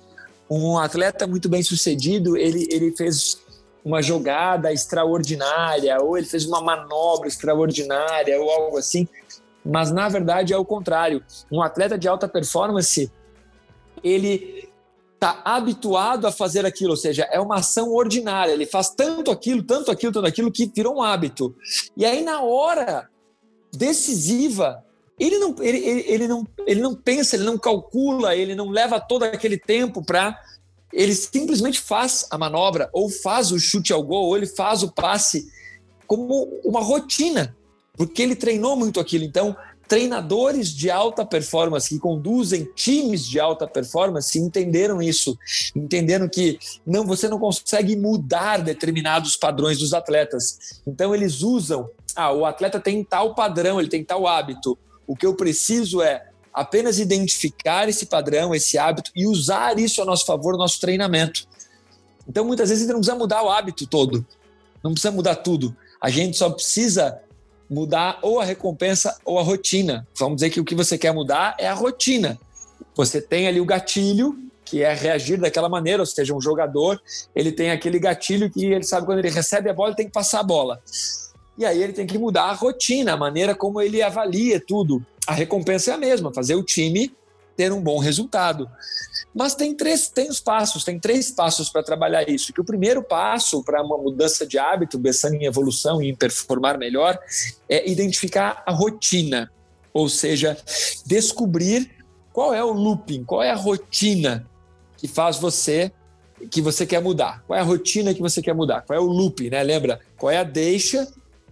um atleta muito bem sucedido ele, ele fez uma jogada extraordinária ou ele fez uma manobra extraordinária ou algo assim, mas na verdade é o contrário. Um atleta de alta performance ele está habituado a fazer aquilo, ou seja, é uma ação ordinária. Ele faz tanto aquilo, tanto aquilo, tanto aquilo que virou um hábito. E aí na hora decisiva ele não, ele, ele, ele, não, ele não pensa, ele não calcula, ele não leva todo aquele tempo para. Ele simplesmente faz a manobra, ou faz o chute ao gol, ou ele faz o passe como uma rotina, porque ele treinou muito aquilo. Então, treinadores de alta performance que conduzem times de alta performance entenderam isso, entenderam que não você não consegue mudar determinados padrões dos atletas. Então eles usam, ah, o atleta tem tal padrão, ele tem tal hábito. O que eu preciso é apenas identificar esse padrão, esse hábito e usar isso a nosso favor no nosso treinamento. Então muitas vezes a gente não precisa mudar o hábito todo, não precisa mudar tudo. A gente só precisa mudar ou a recompensa ou a rotina. Vamos dizer que o que você quer mudar é a rotina. Você tem ali o gatilho, que é reagir daquela maneira, ou seja, um jogador, ele tem aquele gatilho que ele sabe quando ele recebe a bola, ele tem que passar a bola. E aí ele tem que mudar a rotina, a maneira como ele avalia tudo. A recompensa é a mesma, fazer o time ter um bom resultado. Mas tem três, tem os passos, tem três passos para trabalhar isso. Que o primeiro passo para uma mudança de hábito, pensando em evolução e em performar melhor, é identificar a rotina, ou seja, descobrir qual é o looping, qual é a rotina que faz você que você quer mudar? Qual é a rotina que você quer mudar? Qual é o looping, né? Lembra? Qual é a deixa,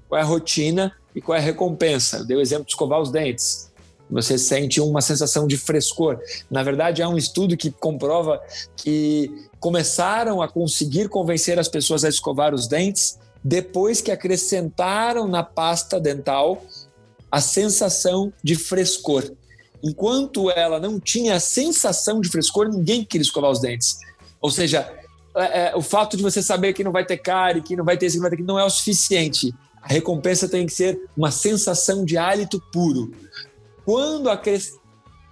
qual é a rotina e qual é a recompensa? Eu dei o exemplo de escovar os dentes. Você sente uma sensação de frescor. Na verdade, há um estudo que comprova que começaram a conseguir convencer as pessoas a escovar os dentes depois que acrescentaram na pasta dental a sensação de frescor. Enquanto ela não tinha a sensação de frescor, ninguém queria escovar os dentes. Ou seja, é, é, o fato de você saber que não vai ter cárie, que não vai ter isso, que não vai ter não é o suficiente. A recompensa tem que ser uma sensação de hálito puro. Quando, acres...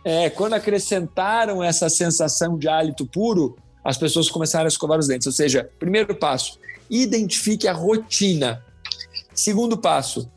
é, quando acrescentaram essa sensação de hálito puro, as pessoas começaram a escovar os dentes. Ou seja, primeiro passo, identifique a rotina. Segundo passo,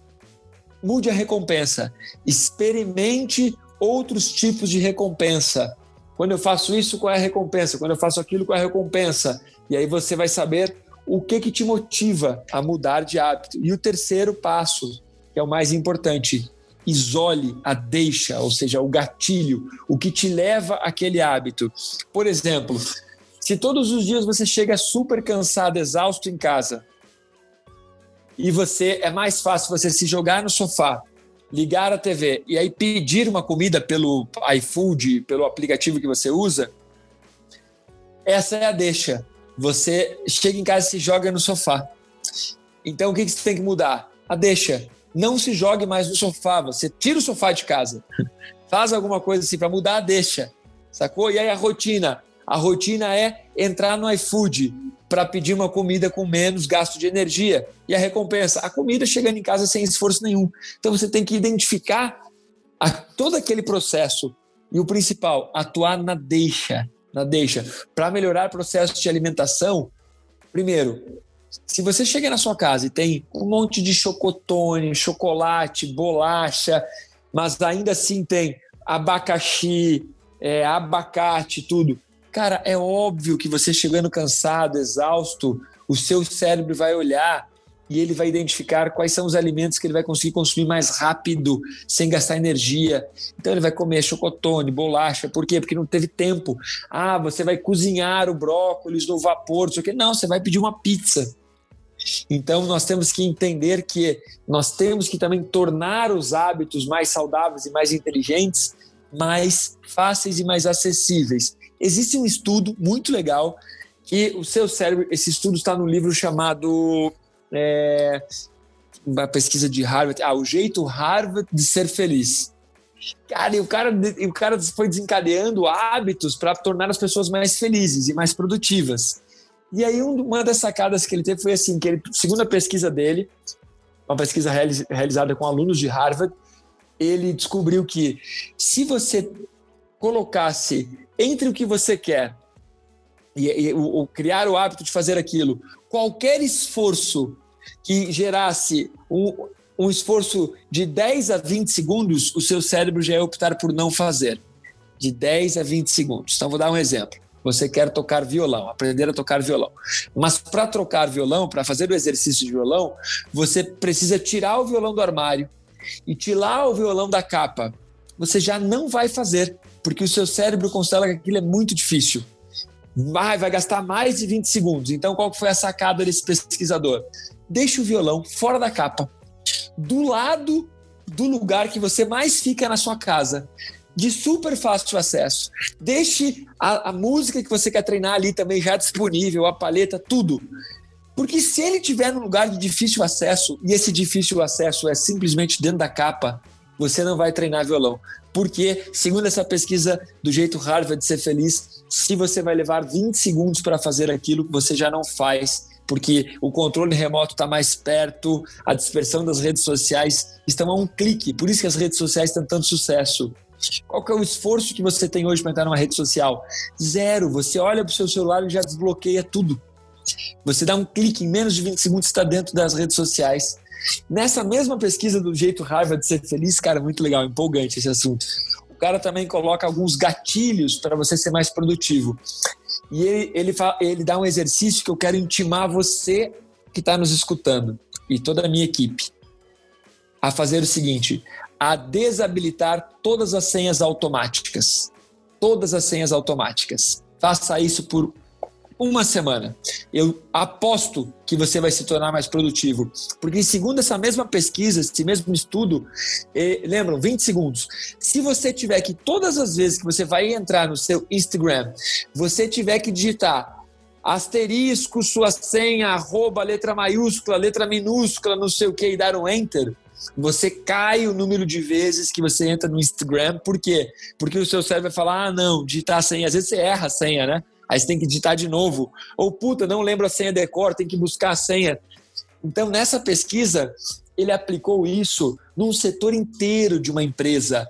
mude a recompensa. Experimente outros tipos de recompensa. Quando eu faço isso, qual é a recompensa? Quando eu faço aquilo, qual é a recompensa? E aí você vai saber o que que te motiva a mudar de hábito. E o terceiro passo, que é o mais importante, isole a deixa, ou seja, o gatilho, o que te leva àquele hábito. Por exemplo, se todos os dias você chega super cansado, exausto em casa, e você é mais fácil você se jogar no sofá ligar a TV e aí pedir uma comida pelo iFood, pelo aplicativo que você usa, essa é a deixa. Você chega em casa e se joga no sofá. Então o que você tem que mudar? A deixa. Não se jogue mais no sofá, você tira o sofá de casa. [laughs] Faz alguma coisa assim para mudar deixa. Sacou? E aí a rotina. A rotina é entrar no iFood, para pedir uma comida com menos gasto de energia. E a recompensa, a comida chegando em casa sem esforço nenhum. Então você tem que identificar a, todo aquele processo. E o principal, atuar na deixa. Na deixa. Para melhorar o processo de alimentação, primeiro, se você chega na sua casa e tem um monte de chocotone, chocolate, bolacha, mas ainda assim tem abacaxi, é, abacate, tudo Cara, é óbvio que você chegando cansado, exausto, o seu cérebro vai olhar e ele vai identificar quais são os alimentos que ele vai conseguir consumir mais rápido, sem gastar energia. Então ele vai comer chocotone, bolacha, por quê? Porque não teve tempo. Ah, você vai cozinhar o brócolis no vapor, não sei o quê. Não, você vai pedir uma pizza. Então nós temos que entender que nós temos que também tornar os hábitos mais saudáveis e mais inteligentes mais fáceis e mais acessíveis. Existe um estudo muito legal que o seu cérebro, esse estudo está no livro chamado é, uma pesquisa de Harvard, ah, o jeito Harvard de ser feliz. Cara, e o cara, e o cara foi desencadeando hábitos para tornar as pessoas mais felizes e mais produtivas. E aí uma das sacadas que ele teve foi assim, que ele, segundo a pesquisa dele, uma pesquisa realizada com alunos de Harvard, ele descobriu que se você colocasse entre o que você quer e, e o, criar o hábito de fazer aquilo, qualquer esforço que gerasse um, um esforço de 10 a 20 segundos, o seu cérebro já ia optar por não fazer. De 10 a 20 segundos. Então, vou dar um exemplo. Você quer tocar violão, aprender a tocar violão. Mas para trocar violão, para fazer o exercício de violão, você precisa tirar o violão do armário e tirar o violão da capa. Você já não vai fazer porque o seu cérebro considera que aquilo é muito difícil. Vai, vai gastar mais de 20 segundos. Então, qual foi a sacada desse pesquisador? Deixe o violão fora da capa, do lado do lugar que você mais fica na sua casa, de super fácil acesso. Deixe a, a música que você quer treinar ali também já disponível, a paleta, tudo. Porque se ele tiver num lugar de difícil acesso, e esse difícil acesso é simplesmente dentro da capa, você não vai treinar violão. Porque, segundo essa pesquisa do jeito Harvard de ser feliz, se você vai levar 20 segundos para fazer aquilo, você já não faz, porque o controle remoto está mais perto, a dispersão das redes sociais estão a um clique. Por isso que as redes sociais têm tanto sucesso. Qual que é o esforço que você tem hoje para entrar numa rede social? Zero. Você olha para o seu celular e já desbloqueia tudo. Você dá um clique em menos de 20 segundos está dentro das redes sociais. Nessa mesma pesquisa do jeito Harvard de ser feliz, cara, muito legal, empolgante esse assunto. O cara também coloca alguns gatilhos para você ser mais produtivo. E ele, ele, ele dá um exercício que eu quero intimar você que está nos escutando e toda a minha equipe a fazer o seguinte: a desabilitar todas as senhas automáticas. Todas as senhas automáticas. Faça isso por uma semana. Eu aposto que você vai se tornar mais produtivo. Porque, segundo essa mesma pesquisa, esse mesmo estudo, eh, lembram, 20 segundos. Se você tiver que, todas as vezes que você vai entrar no seu Instagram, você tiver que digitar asterisco, sua senha, arroba, letra maiúscula, letra minúscula, não sei o que, e dar um enter, você cai o número de vezes que você entra no Instagram. Por quê? Porque o seu cérebro vai falar: ah, não, digitar a senha. Às vezes você erra a senha, né? Aí você tem que digitar de novo. Ou, puta, não lembro a senha decor, tem que buscar a senha. Então, nessa pesquisa, ele aplicou isso num setor inteiro de uma empresa.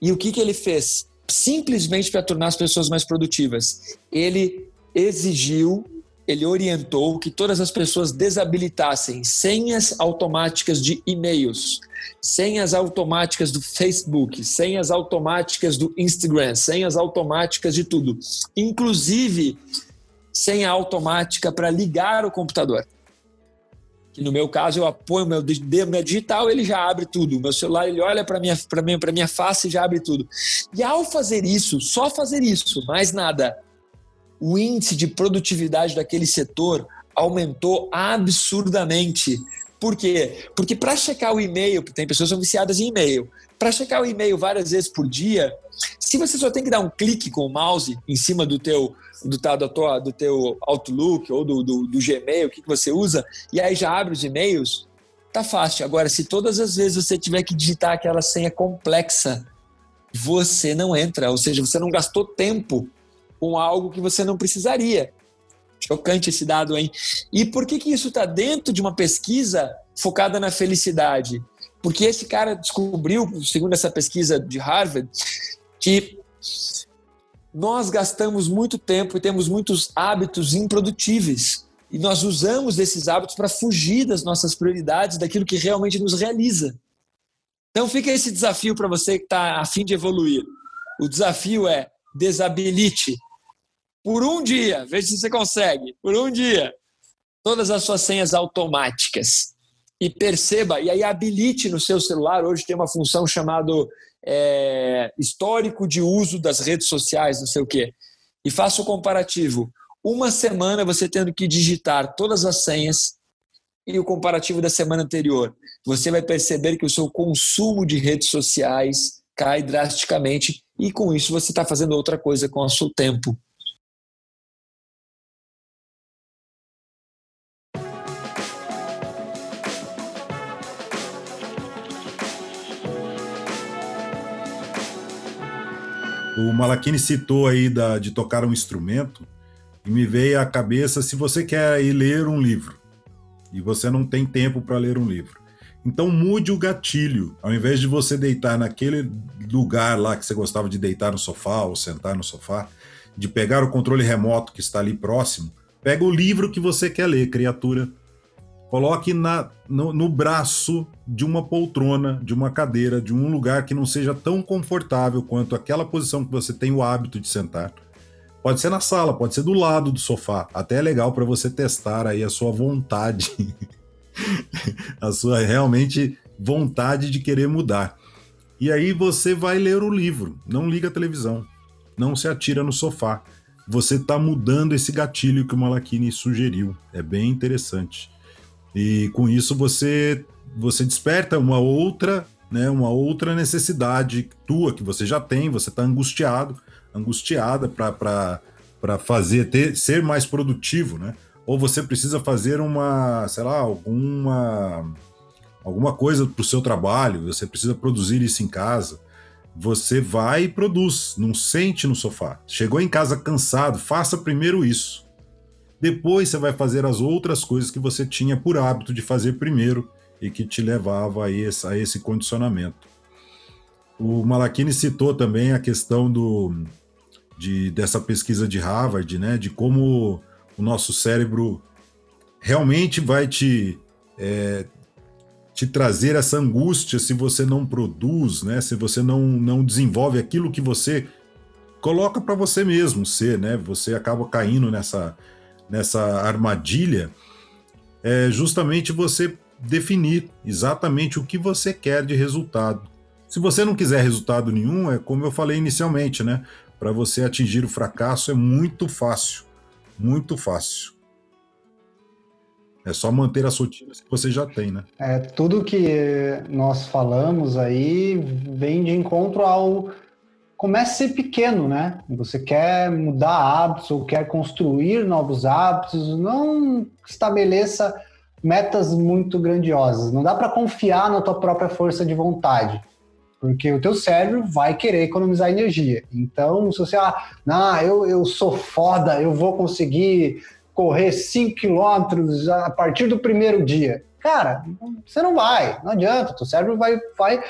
E o que, que ele fez? Simplesmente para tornar as pessoas mais produtivas. Ele exigiu ele orientou que todas as pessoas desabilitassem senhas automáticas de e-mails, senhas automáticas do Facebook, senhas automáticas do Instagram, senhas automáticas de tudo, inclusive senha automática para ligar o computador. Que no meu caso eu apoio meu, meu digital, ele já abre tudo. Meu celular ele olha para minha para minha para minha face e já abre tudo. E ao fazer isso, só fazer isso, mais nada, o índice de produtividade daquele setor aumentou absurdamente. Por quê? Porque para checar o e-mail, tem pessoas que são viciadas em e-mail, para checar o e-mail várias vezes por dia, se você só tem que dar um clique com o mouse em cima do teu do, do, do teu Outlook ou do, do, do Gmail, o que, que você usa, e aí já abre os e-mails, tá fácil. Agora, se todas as vezes você tiver que digitar aquela senha complexa, você não entra, ou seja, você não gastou tempo com algo que você não precisaria. Chocante esse dado, hein? E por que, que isso está dentro de uma pesquisa focada na felicidade? Porque esse cara descobriu, segundo essa pesquisa de Harvard, que nós gastamos muito tempo e temos muitos hábitos improdutíveis. E nós usamos esses hábitos para fugir das nossas prioridades, daquilo que realmente nos realiza. Então fica esse desafio para você que está a fim de evoluir. O desafio é desabilite por um dia, veja se você consegue, por um dia, todas as suas senhas automáticas. E perceba, e aí habilite no seu celular, hoje tem uma função chamada é, histórico de uso das redes sociais, não sei o quê. E faça o comparativo. Uma semana você tendo que digitar todas as senhas e o comparativo da semana anterior. Você vai perceber que o seu consumo de redes sociais cai drasticamente e com isso você está fazendo outra coisa com o seu tempo. O Malakini citou aí da, de tocar um instrumento e me veio à cabeça se você quer ir ler um livro e você não tem tempo para ler um livro. Então mude o gatilho. Ao invés de você deitar naquele lugar lá que você gostava de deitar no sofá ou sentar no sofá, de pegar o controle remoto que está ali próximo, pega o livro que você quer ler, criatura Coloque na, no, no, braço de uma poltrona, de uma cadeira, de um lugar que não seja tão confortável quanto aquela posição que você tem o hábito de sentar. Pode ser na sala, pode ser do lado do sofá. Até é legal para você testar aí a sua vontade, [laughs] a sua realmente vontade de querer mudar. E aí você vai ler o livro, não liga a televisão, não se atira no sofá. Você está mudando esse gatilho que o Malakini sugeriu. É bem interessante. E com isso você você desperta uma outra, né, uma outra necessidade tua que você já tem, você está angustiado, angustiada para fazer ter ser mais produtivo, né? Ou você precisa fazer uma, sei lá, alguma alguma coisa para o seu trabalho, você precisa produzir isso em casa. Você vai e produz, não sente no sofá. Chegou em casa cansado, faça primeiro isso. Depois você vai fazer as outras coisas que você tinha por hábito de fazer primeiro e que te levava a esse, a esse condicionamento. O Malachini citou também a questão do, de, dessa pesquisa de Harvard, né? De como o nosso cérebro realmente vai te, é, te trazer essa angústia se você não produz, né? Se você não, não desenvolve aquilo que você coloca para você mesmo ser, né? Você acaba caindo nessa, nessa armadilha. É justamente você definir exatamente o que você quer de resultado. Se você não quiser resultado nenhum, é como eu falei inicialmente, né? Para você atingir o fracasso é muito fácil. Muito fácil. É só manter as rotinas que você já tem, né? É, tudo que nós falamos aí vem de encontro ao. Comece a ser pequeno, né? Você quer mudar hábitos ou quer construir novos hábitos, não estabeleça metas muito grandiosas. Não dá para confiar na tua própria força de vontade porque o teu cérebro vai querer economizar energia. Então, se você, ah, não, eu, eu sou foda, eu vou conseguir correr 5 quilômetros a partir do primeiro dia. Cara, você não vai, não adianta, teu cérebro vai, vai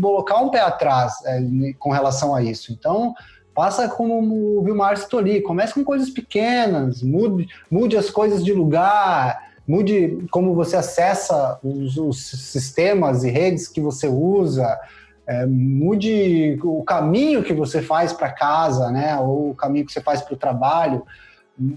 colocar um pé atrás é, com relação a isso. Então, passa como o Vilmar citou ali, comece com coisas pequenas, mude, mude as coisas de lugar, mude como você acessa os, os sistemas e redes que você usa, é, mude o caminho que você faz para casa, né, ou o caminho que você faz para o trabalho,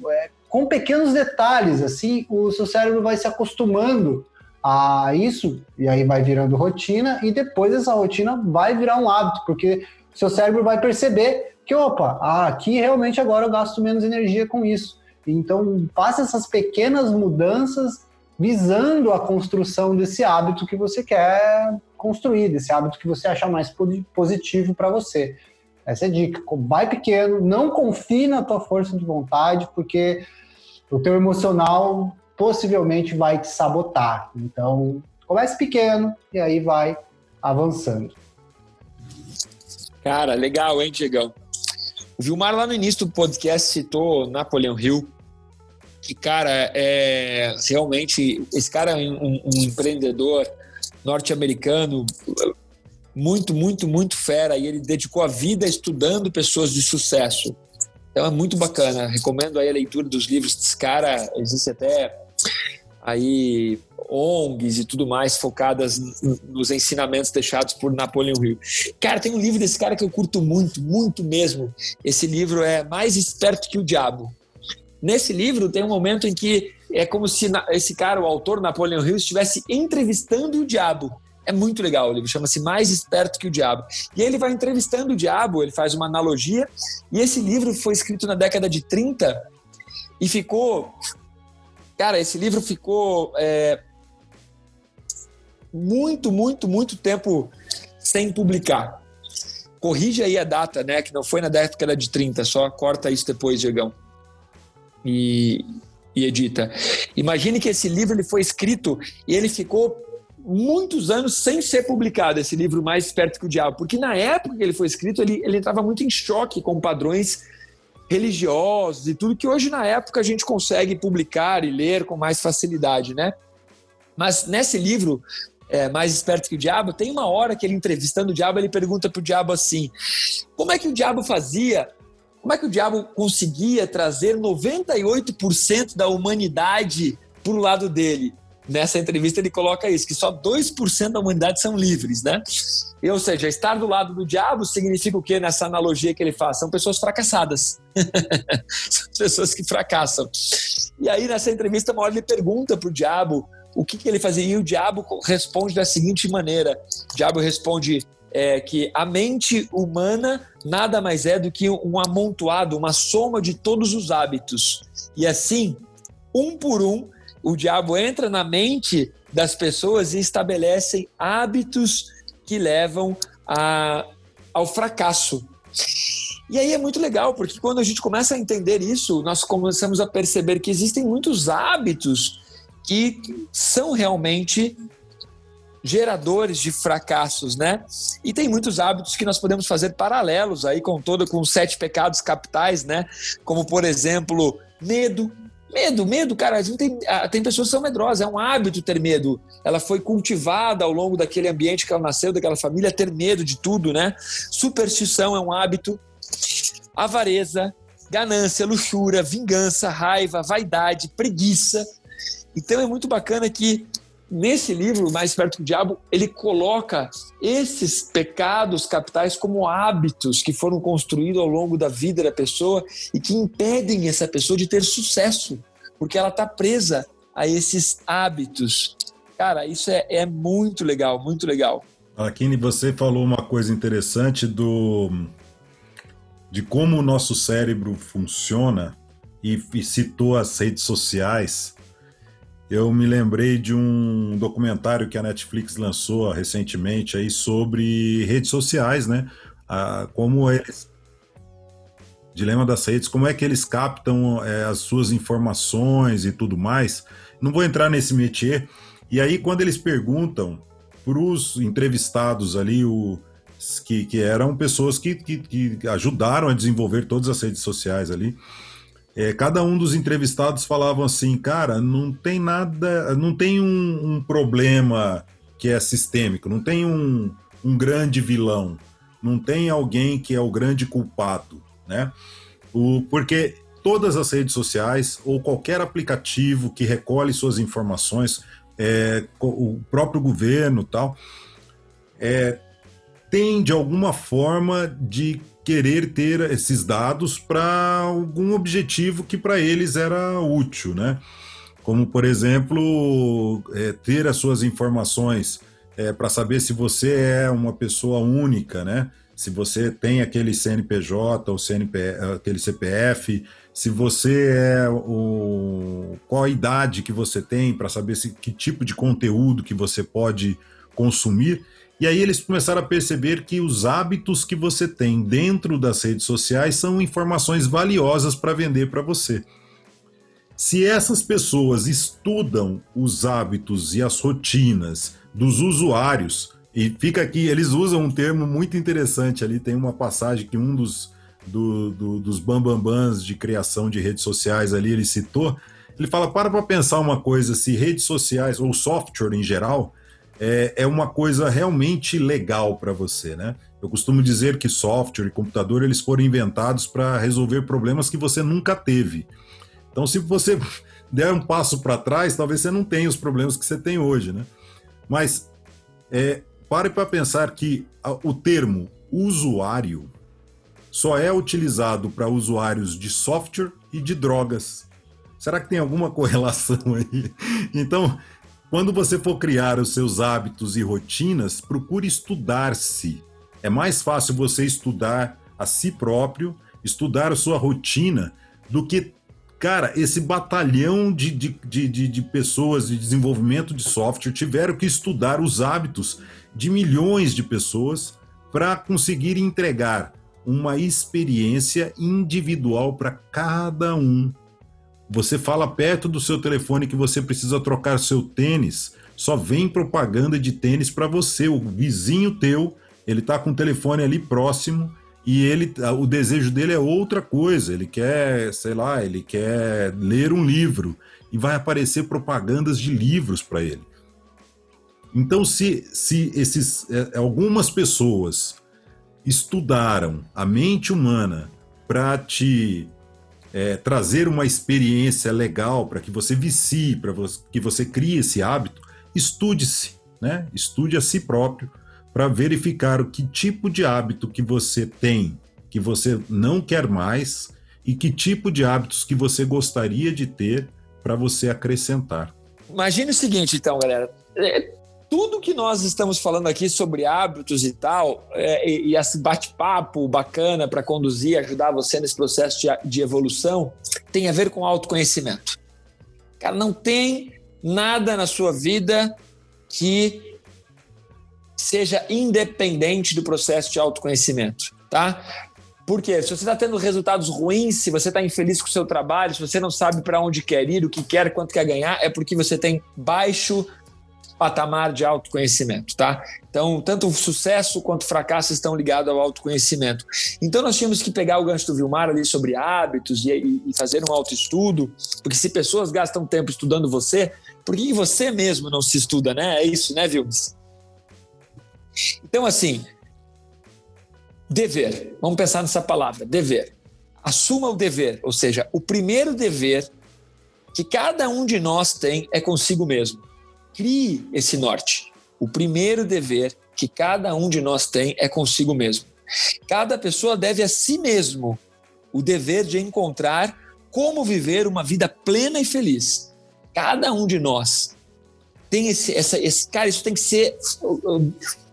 é, com pequenos detalhes, assim, o seu cérebro vai se acostumando a isso, e aí vai virando rotina, e depois essa rotina vai virar um hábito, porque seu cérebro vai perceber que, opa, aqui realmente agora eu gasto menos energia com isso. Então, faça essas pequenas mudanças visando a construção desse hábito que você quer construir, desse hábito que você achar mais positivo para você. Essa é a dica. Vai pequeno, não confie na tua força de vontade, porque o teu emocional possivelmente vai te sabotar. Então, comece pequeno e aí vai avançando. Cara, legal, hein, Diegão? O Vilmar lá no início do podcast citou Napoleão Hill, que, cara, é realmente, esse cara é um, um empreendedor norte-americano muito, muito, muito fera e ele dedicou a vida estudando pessoas de sucesso. Então é muito bacana. Recomendo aí a leitura dos livros desse cara. Existe até aí ONGs e tudo mais focadas nos ensinamentos deixados por Napoleão Hill. Cara, tem um livro desse cara que eu curto muito, muito mesmo. Esse livro é Mais Esperto que o Diabo. Nesse livro tem um momento em que é como se esse cara, o autor Napoleão Hill, estivesse entrevistando o diabo. É muito legal o livro, chama-se Mais Esperto que o Diabo. E ele vai entrevistando o diabo, ele faz uma analogia, e esse livro foi escrito na década de 30 e ficou. Cara, esse livro ficou é, muito, muito, muito tempo sem publicar. Corrige aí a data, né? Que não foi na década de 30, só corta isso depois, Diegão e, e edita. Imagine que esse livro ele foi escrito e ele ficou muitos anos sem ser publicado, esse livro Mais Esperto que o Diabo, porque na época que ele foi escrito, ele, ele entrava muito em choque com padrões religiosos e tudo que hoje na época a gente consegue publicar e ler com mais facilidade, né? Mas nesse livro, é, Mais Esperto que o Diabo, tem uma hora que ele entrevistando o diabo, ele pergunta para o diabo assim, como é que o diabo fazia como é que o diabo conseguia trazer 98% da humanidade para o lado dele? Nessa entrevista ele coloca isso, que só 2% da humanidade são livres, né? E, ou seja, estar do lado do diabo significa o que nessa analogia que ele faz? São pessoas fracassadas. [laughs] são pessoas que fracassam. E aí nessa entrevista uma hora ele pergunta para o diabo o que, que ele fazia e o diabo responde da seguinte maneira. O diabo responde, é, que a mente humana nada mais é do que um amontoado, uma soma de todos os hábitos. E assim, um por um, o diabo entra na mente das pessoas e estabelecem hábitos que levam a, ao fracasso. E aí é muito legal, porque quando a gente começa a entender isso, nós começamos a perceber que existem muitos hábitos que são realmente geradores de fracassos, né? E tem muitos hábitos que nós podemos fazer paralelos aí com todo com os sete pecados capitais, né? Como por exemplo, medo, Medo, medo, cara, tem, tem pessoas que são medrosas, é um hábito ter medo. Ela foi cultivada ao longo daquele ambiente que ela nasceu, daquela família, ter medo de tudo, né? Superstição é um hábito. Avareza, ganância, luxúria, vingança, raiva, vaidade, preguiça. Então é muito bacana que nesse livro, Mais Perto do Diabo, ele coloca esses pecados capitais como hábitos que foram construídos ao longo da vida da pessoa e que impedem essa pessoa de ter sucesso, porque ela está presa a esses hábitos. Cara, isso é, é muito legal, muito legal. Aquine, você falou uma coisa interessante do de como o nosso cérebro funciona e, e citou as redes sociais eu me lembrei de um documentário que a Netflix lançou recentemente aí sobre redes sociais, né? Ah, como eles. Dilema das redes, como é que eles captam é, as suas informações e tudo mais. Não vou entrar nesse métier. E aí, quando eles perguntam para os entrevistados ali, o, que, que eram pessoas que, que, que ajudaram a desenvolver todas as redes sociais ali, é, cada um dos entrevistados falavam assim, cara, não tem nada, não tem um, um problema que é sistêmico, não tem um, um, grande vilão, não tem alguém que é o grande culpado, né? O, porque todas as redes sociais ou qualquer aplicativo que recolhe suas informações, é, o próprio governo tal, é, tem de alguma forma de querer ter esses dados para algum objetivo que para eles era útil, né? Como, por exemplo, é, ter as suas informações é, para saber se você é uma pessoa única, né? Se você tem aquele CNPJ ou CNP, aquele CPF, se você é o qual a idade que você tem para saber se, que tipo de conteúdo que você pode consumir. E aí eles começaram a perceber que os hábitos que você tem dentro das redes sociais são informações valiosas para vender para você. Se essas pessoas estudam os hábitos e as rotinas dos usuários, e fica aqui, eles usam um termo muito interessante ali, tem uma passagem que um dos, do, do, dos bambambãs de criação de redes sociais ali, ele citou, ele fala, para para pensar uma coisa, se redes sociais, ou software em geral, é, é uma coisa realmente legal para você, né? Eu costumo dizer que software e computador eles foram inventados para resolver problemas que você nunca teve. Então, se você [laughs] der um passo para trás, talvez você não tenha os problemas que você tem hoje, né? Mas é, pare para pensar que o termo usuário só é utilizado para usuários de software e de drogas. Será que tem alguma [laughs] correlação aí? Então, quando você for criar os seus hábitos e rotinas, procure estudar-se. É mais fácil você estudar a si próprio, estudar a sua rotina, do que, cara, esse batalhão de, de, de, de pessoas de desenvolvimento de software tiveram que estudar os hábitos de milhões de pessoas para conseguir entregar uma experiência individual para cada um você fala perto do seu telefone que você precisa trocar seu tênis, só vem propaganda de tênis para você, o vizinho teu, ele tá com o telefone ali próximo e ele o desejo dele é outra coisa, ele quer, sei lá, ele quer ler um livro e vai aparecer propagandas de livros para ele. Então, se, se esses é, algumas pessoas estudaram a mente humana para te é, trazer uma experiência legal para que você vicie, para que você crie esse hábito, estude-se, né? Estude a si próprio para verificar o que tipo de hábito que você tem, que você não quer mais e que tipo de hábitos que você gostaria de ter para você acrescentar. Imagine o seguinte, então, galera. Tudo que nós estamos falando aqui sobre hábitos e tal, é, e, e, esse bate-papo bacana para conduzir, ajudar você nesse processo de, de evolução, tem a ver com autoconhecimento. Cara, não tem nada na sua vida que seja independente do processo de autoconhecimento, tá? Porque se você está tendo resultados ruins, se você está infeliz com o seu trabalho, se você não sabe para onde quer ir, o que quer, quanto quer ganhar, é porque você tem baixo patamar de autoconhecimento, tá? Então, tanto o sucesso quanto o fracasso estão ligados ao autoconhecimento. Então, nós tínhamos que pegar o gancho do Vilmar ali sobre hábitos e, e, fazer um autoestudo, porque se pessoas gastam tempo estudando você, por que você mesmo não se estuda, né? É isso, né, Vilmes? Então, assim, dever. Vamos pensar nessa palavra, dever. Assuma o dever, ou seja, o primeiro dever que cada um de nós tem é consigo mesmo. Crie esse norte. O primeiro dever que cada um de nós tem é consigo mesmo. Cada pessoa deve a si mesmo o dever de encontrar como viver uma vida plena e feliz. Cada um de nós tem esse, essa, esse cara, isso tem que ser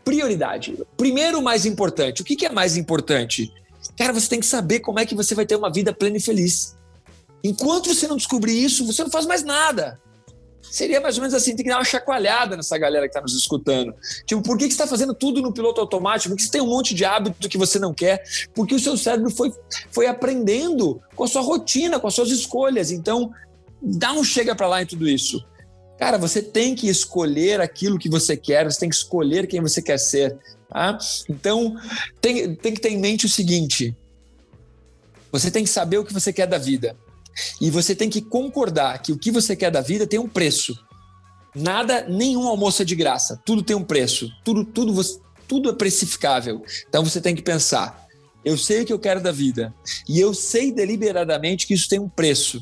prioridade. Primeiro, mais importante. O que, que é mais importante? Cara, você tem que saber como é que você vai ter uma vida plena e feliz. Enquanto você não descobrir isso, você não faz mais nada. Seria mais ou menos assim, tem que dar uma chacoalhada nessa galera que está nos escutando. Tipo, por que, que você está fazendo tudo no piloto automático? Porque você tem um monte de hábito que você não quer? Porque o seu cérebro foi, foi aprendendo com a sua rotina, com as suas escolhas. Então, dá um chega para lá em tudo isso. Cara, você tem que escolher aquilo que você quer, você tem que escolher quem você quer ser. Tá? Então, tem, tem que ter em mente o seguinte: você tem que saber o que você quer da vida. E você tem que concordar que o que você quer da vida tem um preço. Nada, nenhum almoço é de graça. Tudo tem um preço. Tudo, tudo, tudo é precificável. Então você tem que pensar: eu sei o que eu quero da vida. E eu sei deliberadamente que isso tem um preço.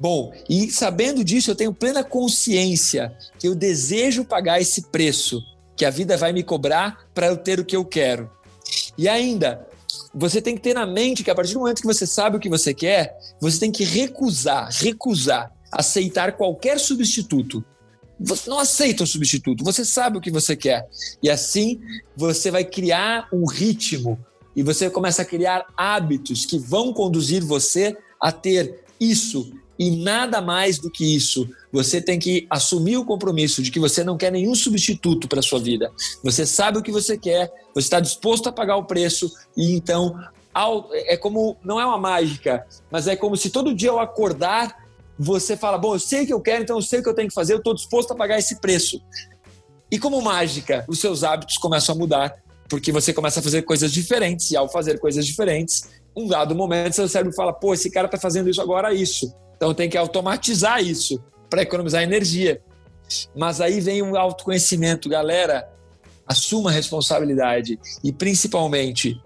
Bom, e sabendo disso, eu tenho plena consciência que eu desejo pagar esse preço que a vida vai me cobrar para eu ter o que eu quero. E ainda, você tem que ter na mente que a partir do momento que você sabe o que você quer, você tem que recusar, recusar, aceitar qualquer substituto. Você não aceita um substituto, você sabe o que você quer. E assim você vai criar um ritmo e você começa a criar hábitos que vão conduzir você a ter isso e nada mais do que isso. Você tem que assumir o compromisso de que você não quer nenhum substituto para sua vida. Você sabe o que você quer, você está disposto a pagar o preço e então é como não é uma mágica, mas é como se todo dia ao acordar você fala: Bom, eu sei o que eu quero, então eu sei o que eu tenho que fazer, eu estou disposto a pagar esse preço. E como mágica, os seus hábitos começam a mudar, porque você começa a fazer coisas diferentes, e ao fazer coisas diferentes, um dado momento seu cérebro fala: Pô, esse cara está fazendo isso agora, isso. Então tem que automatizar isso para economizar energia. Mas aí vem o autoconhecimento, galera. Assuma a responsabilidade e principalmente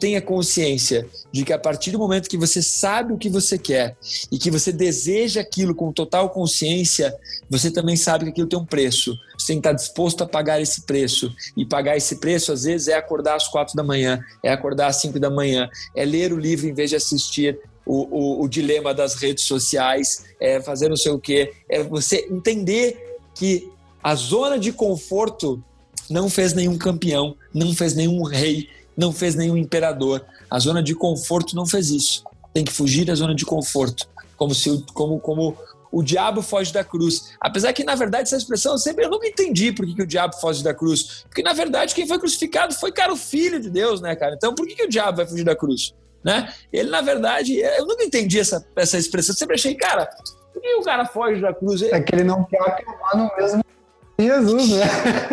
tenha consciência de que a partir do momento que você sabe o que você quer e que você deseja aquilo com total consciência, você também sabe que aquilo tem um preço. Você tem que estar disposto a pagar esse preço. E pagar esse preço, às vezes, é acordar às quatro da manhã, é acordar às cinco da manhã, é ler o livro em vez de assistir o, o, o dilema das redes sociais, é fazer não sei o quê. É você entender que a zona de conforto não fez nenhum campeão, não fez nenhum rei, não fez nenhum imperador. A zona de conforto não fez isso. Tem que fugir da zona de conforto, como se como como o diabo foge da cruz. Apesar que na verdade essa expressão eu sempre eu nunca entendi por que, que o diabo foge da cruz, porque na verdade quem foi crucificado foi cara o filho de Deus, né, cara? Então por que, que o diabo vai fugir da cruz? Né? Ele, na verdade, eu nunca entendi essa, essa expressão. Eu sempre achei, cara, por que o cara foge da cruz? É que ele não quer acabar no mesmo Jesus, né?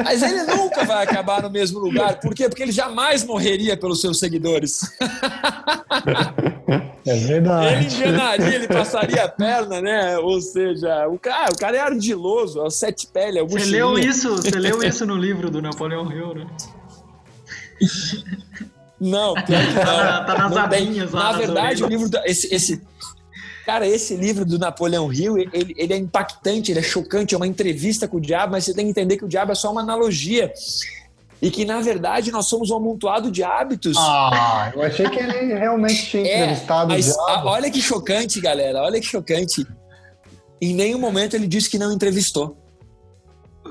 Mas ele nunca vai acabar no mesmo lugar. Por quê? Porque ele jamais morreria pelos seus seguidores. [laughs] É verdade. Ele enganaria, ele passaria a perna, né? Ou seja, o cara, o cara é ardiloso, é o sete pele, é o Você leu isso, você leu isso no livro do Napoleão Hill, né? [laughs] Não, pior que não. [laughs] Tá, tá nas abinhas lá. Na verdade, o livro. Esse, esse, Cara, esse livro do Napoleão Hill, ele, ele, é impactante, ele é chocante, é uma entrevista com o diabo, mas você tem que entender que o diabo é só uma analogia. E que, na verdade, nós somos um amontoado de hábitos. Ah, eu achei que ele realmente tinha é, entrevistado é, mas, o diabo. Olha que chocante, galera, olha que chocante. Em nenhum momento ele disse que não entrevistou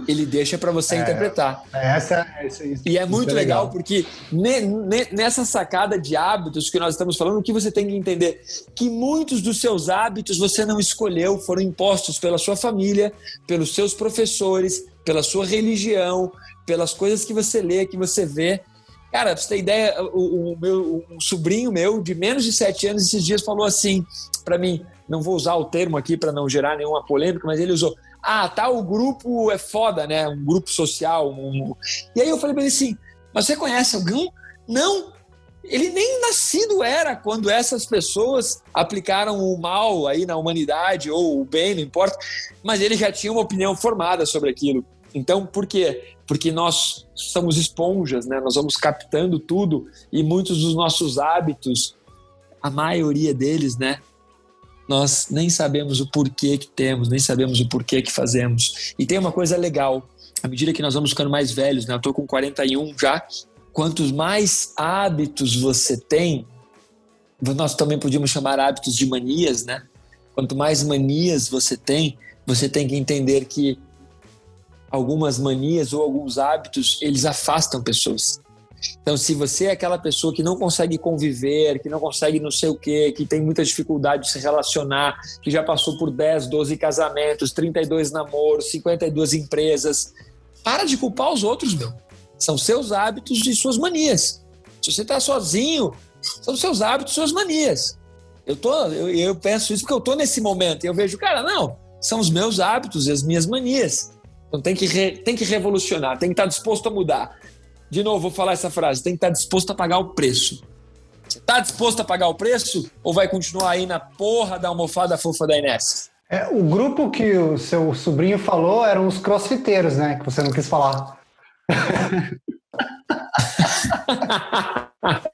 ele deixa para você é, interpretar. Essa, essa, isso, e é muito é legal, legal, porque ne, ne, nessa sacada de hábitos que nós estamos falando, o que você tem que entender? Que muitos dos seus hábitos você não escolheu, foram impostos pela sua família, pelos seus professores, pela sua religião, pelas coisas que você lê, que você vê. Cara, pra você ter ideia, o, o meu um sobrinho meu, de menos de sete anos, esses dias falou assim para mim, não vou usar o termo aqui para não gerar nenhuma polêmica, mas ele usou ah, tá, o grupo é foda, né? Um grupo social. Um... E aí eu falei pra ele assim: mas você conhece algum? Não. Ele nem nascido era quando essas pessoas aplicaram o mal aí na humanidade ou o bem, não importa, mas ele já tinha uma opinião formada sobre aquilo. Então, por quê? Porque nós somos esponjas, né? Nós vamos captando tudo e muitos dos nossos hábitos, a maioria deles, né? Nós nem sabemos o porquê que temos, nem sabemos o porquê que fazemos. E tem uma coisa legal, à medida que nós vamos ficando mais velhos, né? Eu tô com 41 já. Quantos mais hábitos você tem, nós também podíamos chamar hábitos de manias, né? Quanto mais manias você tem, você tem que entender que algumas manias ou alguns hábitos, eles afastam pessoas. Então, se você é aquela pessoa que não consegue conviver, que não consegue não sei o quê, que tem muita dificuldade de se relacionar, que já passou por 10, 12 casamentos, 32 namoros, 52 empresas, para de culpar os outros, meu. São seus hábitos e suas manias. Se você está sozinho, são seus hábitos e suas manias. Eu, tô, eu, eu penso isso porque eu estou nesse momento e eu vejo, cara, não, são os meus hábitos e as minhas manias. Então tem que, re, tem que revolucionar, tem que estar disposto a mudar. De novo, vou falar essa frase: tem que estar disposto a pagar o preço. Você está disposto a pagar o preço ou vai continuar aí na porra da almofada fofa da Inés? É, o grupo que o seu sobrinho falou eram os crossfiteiros, né? Que você não quis falar. [laughs]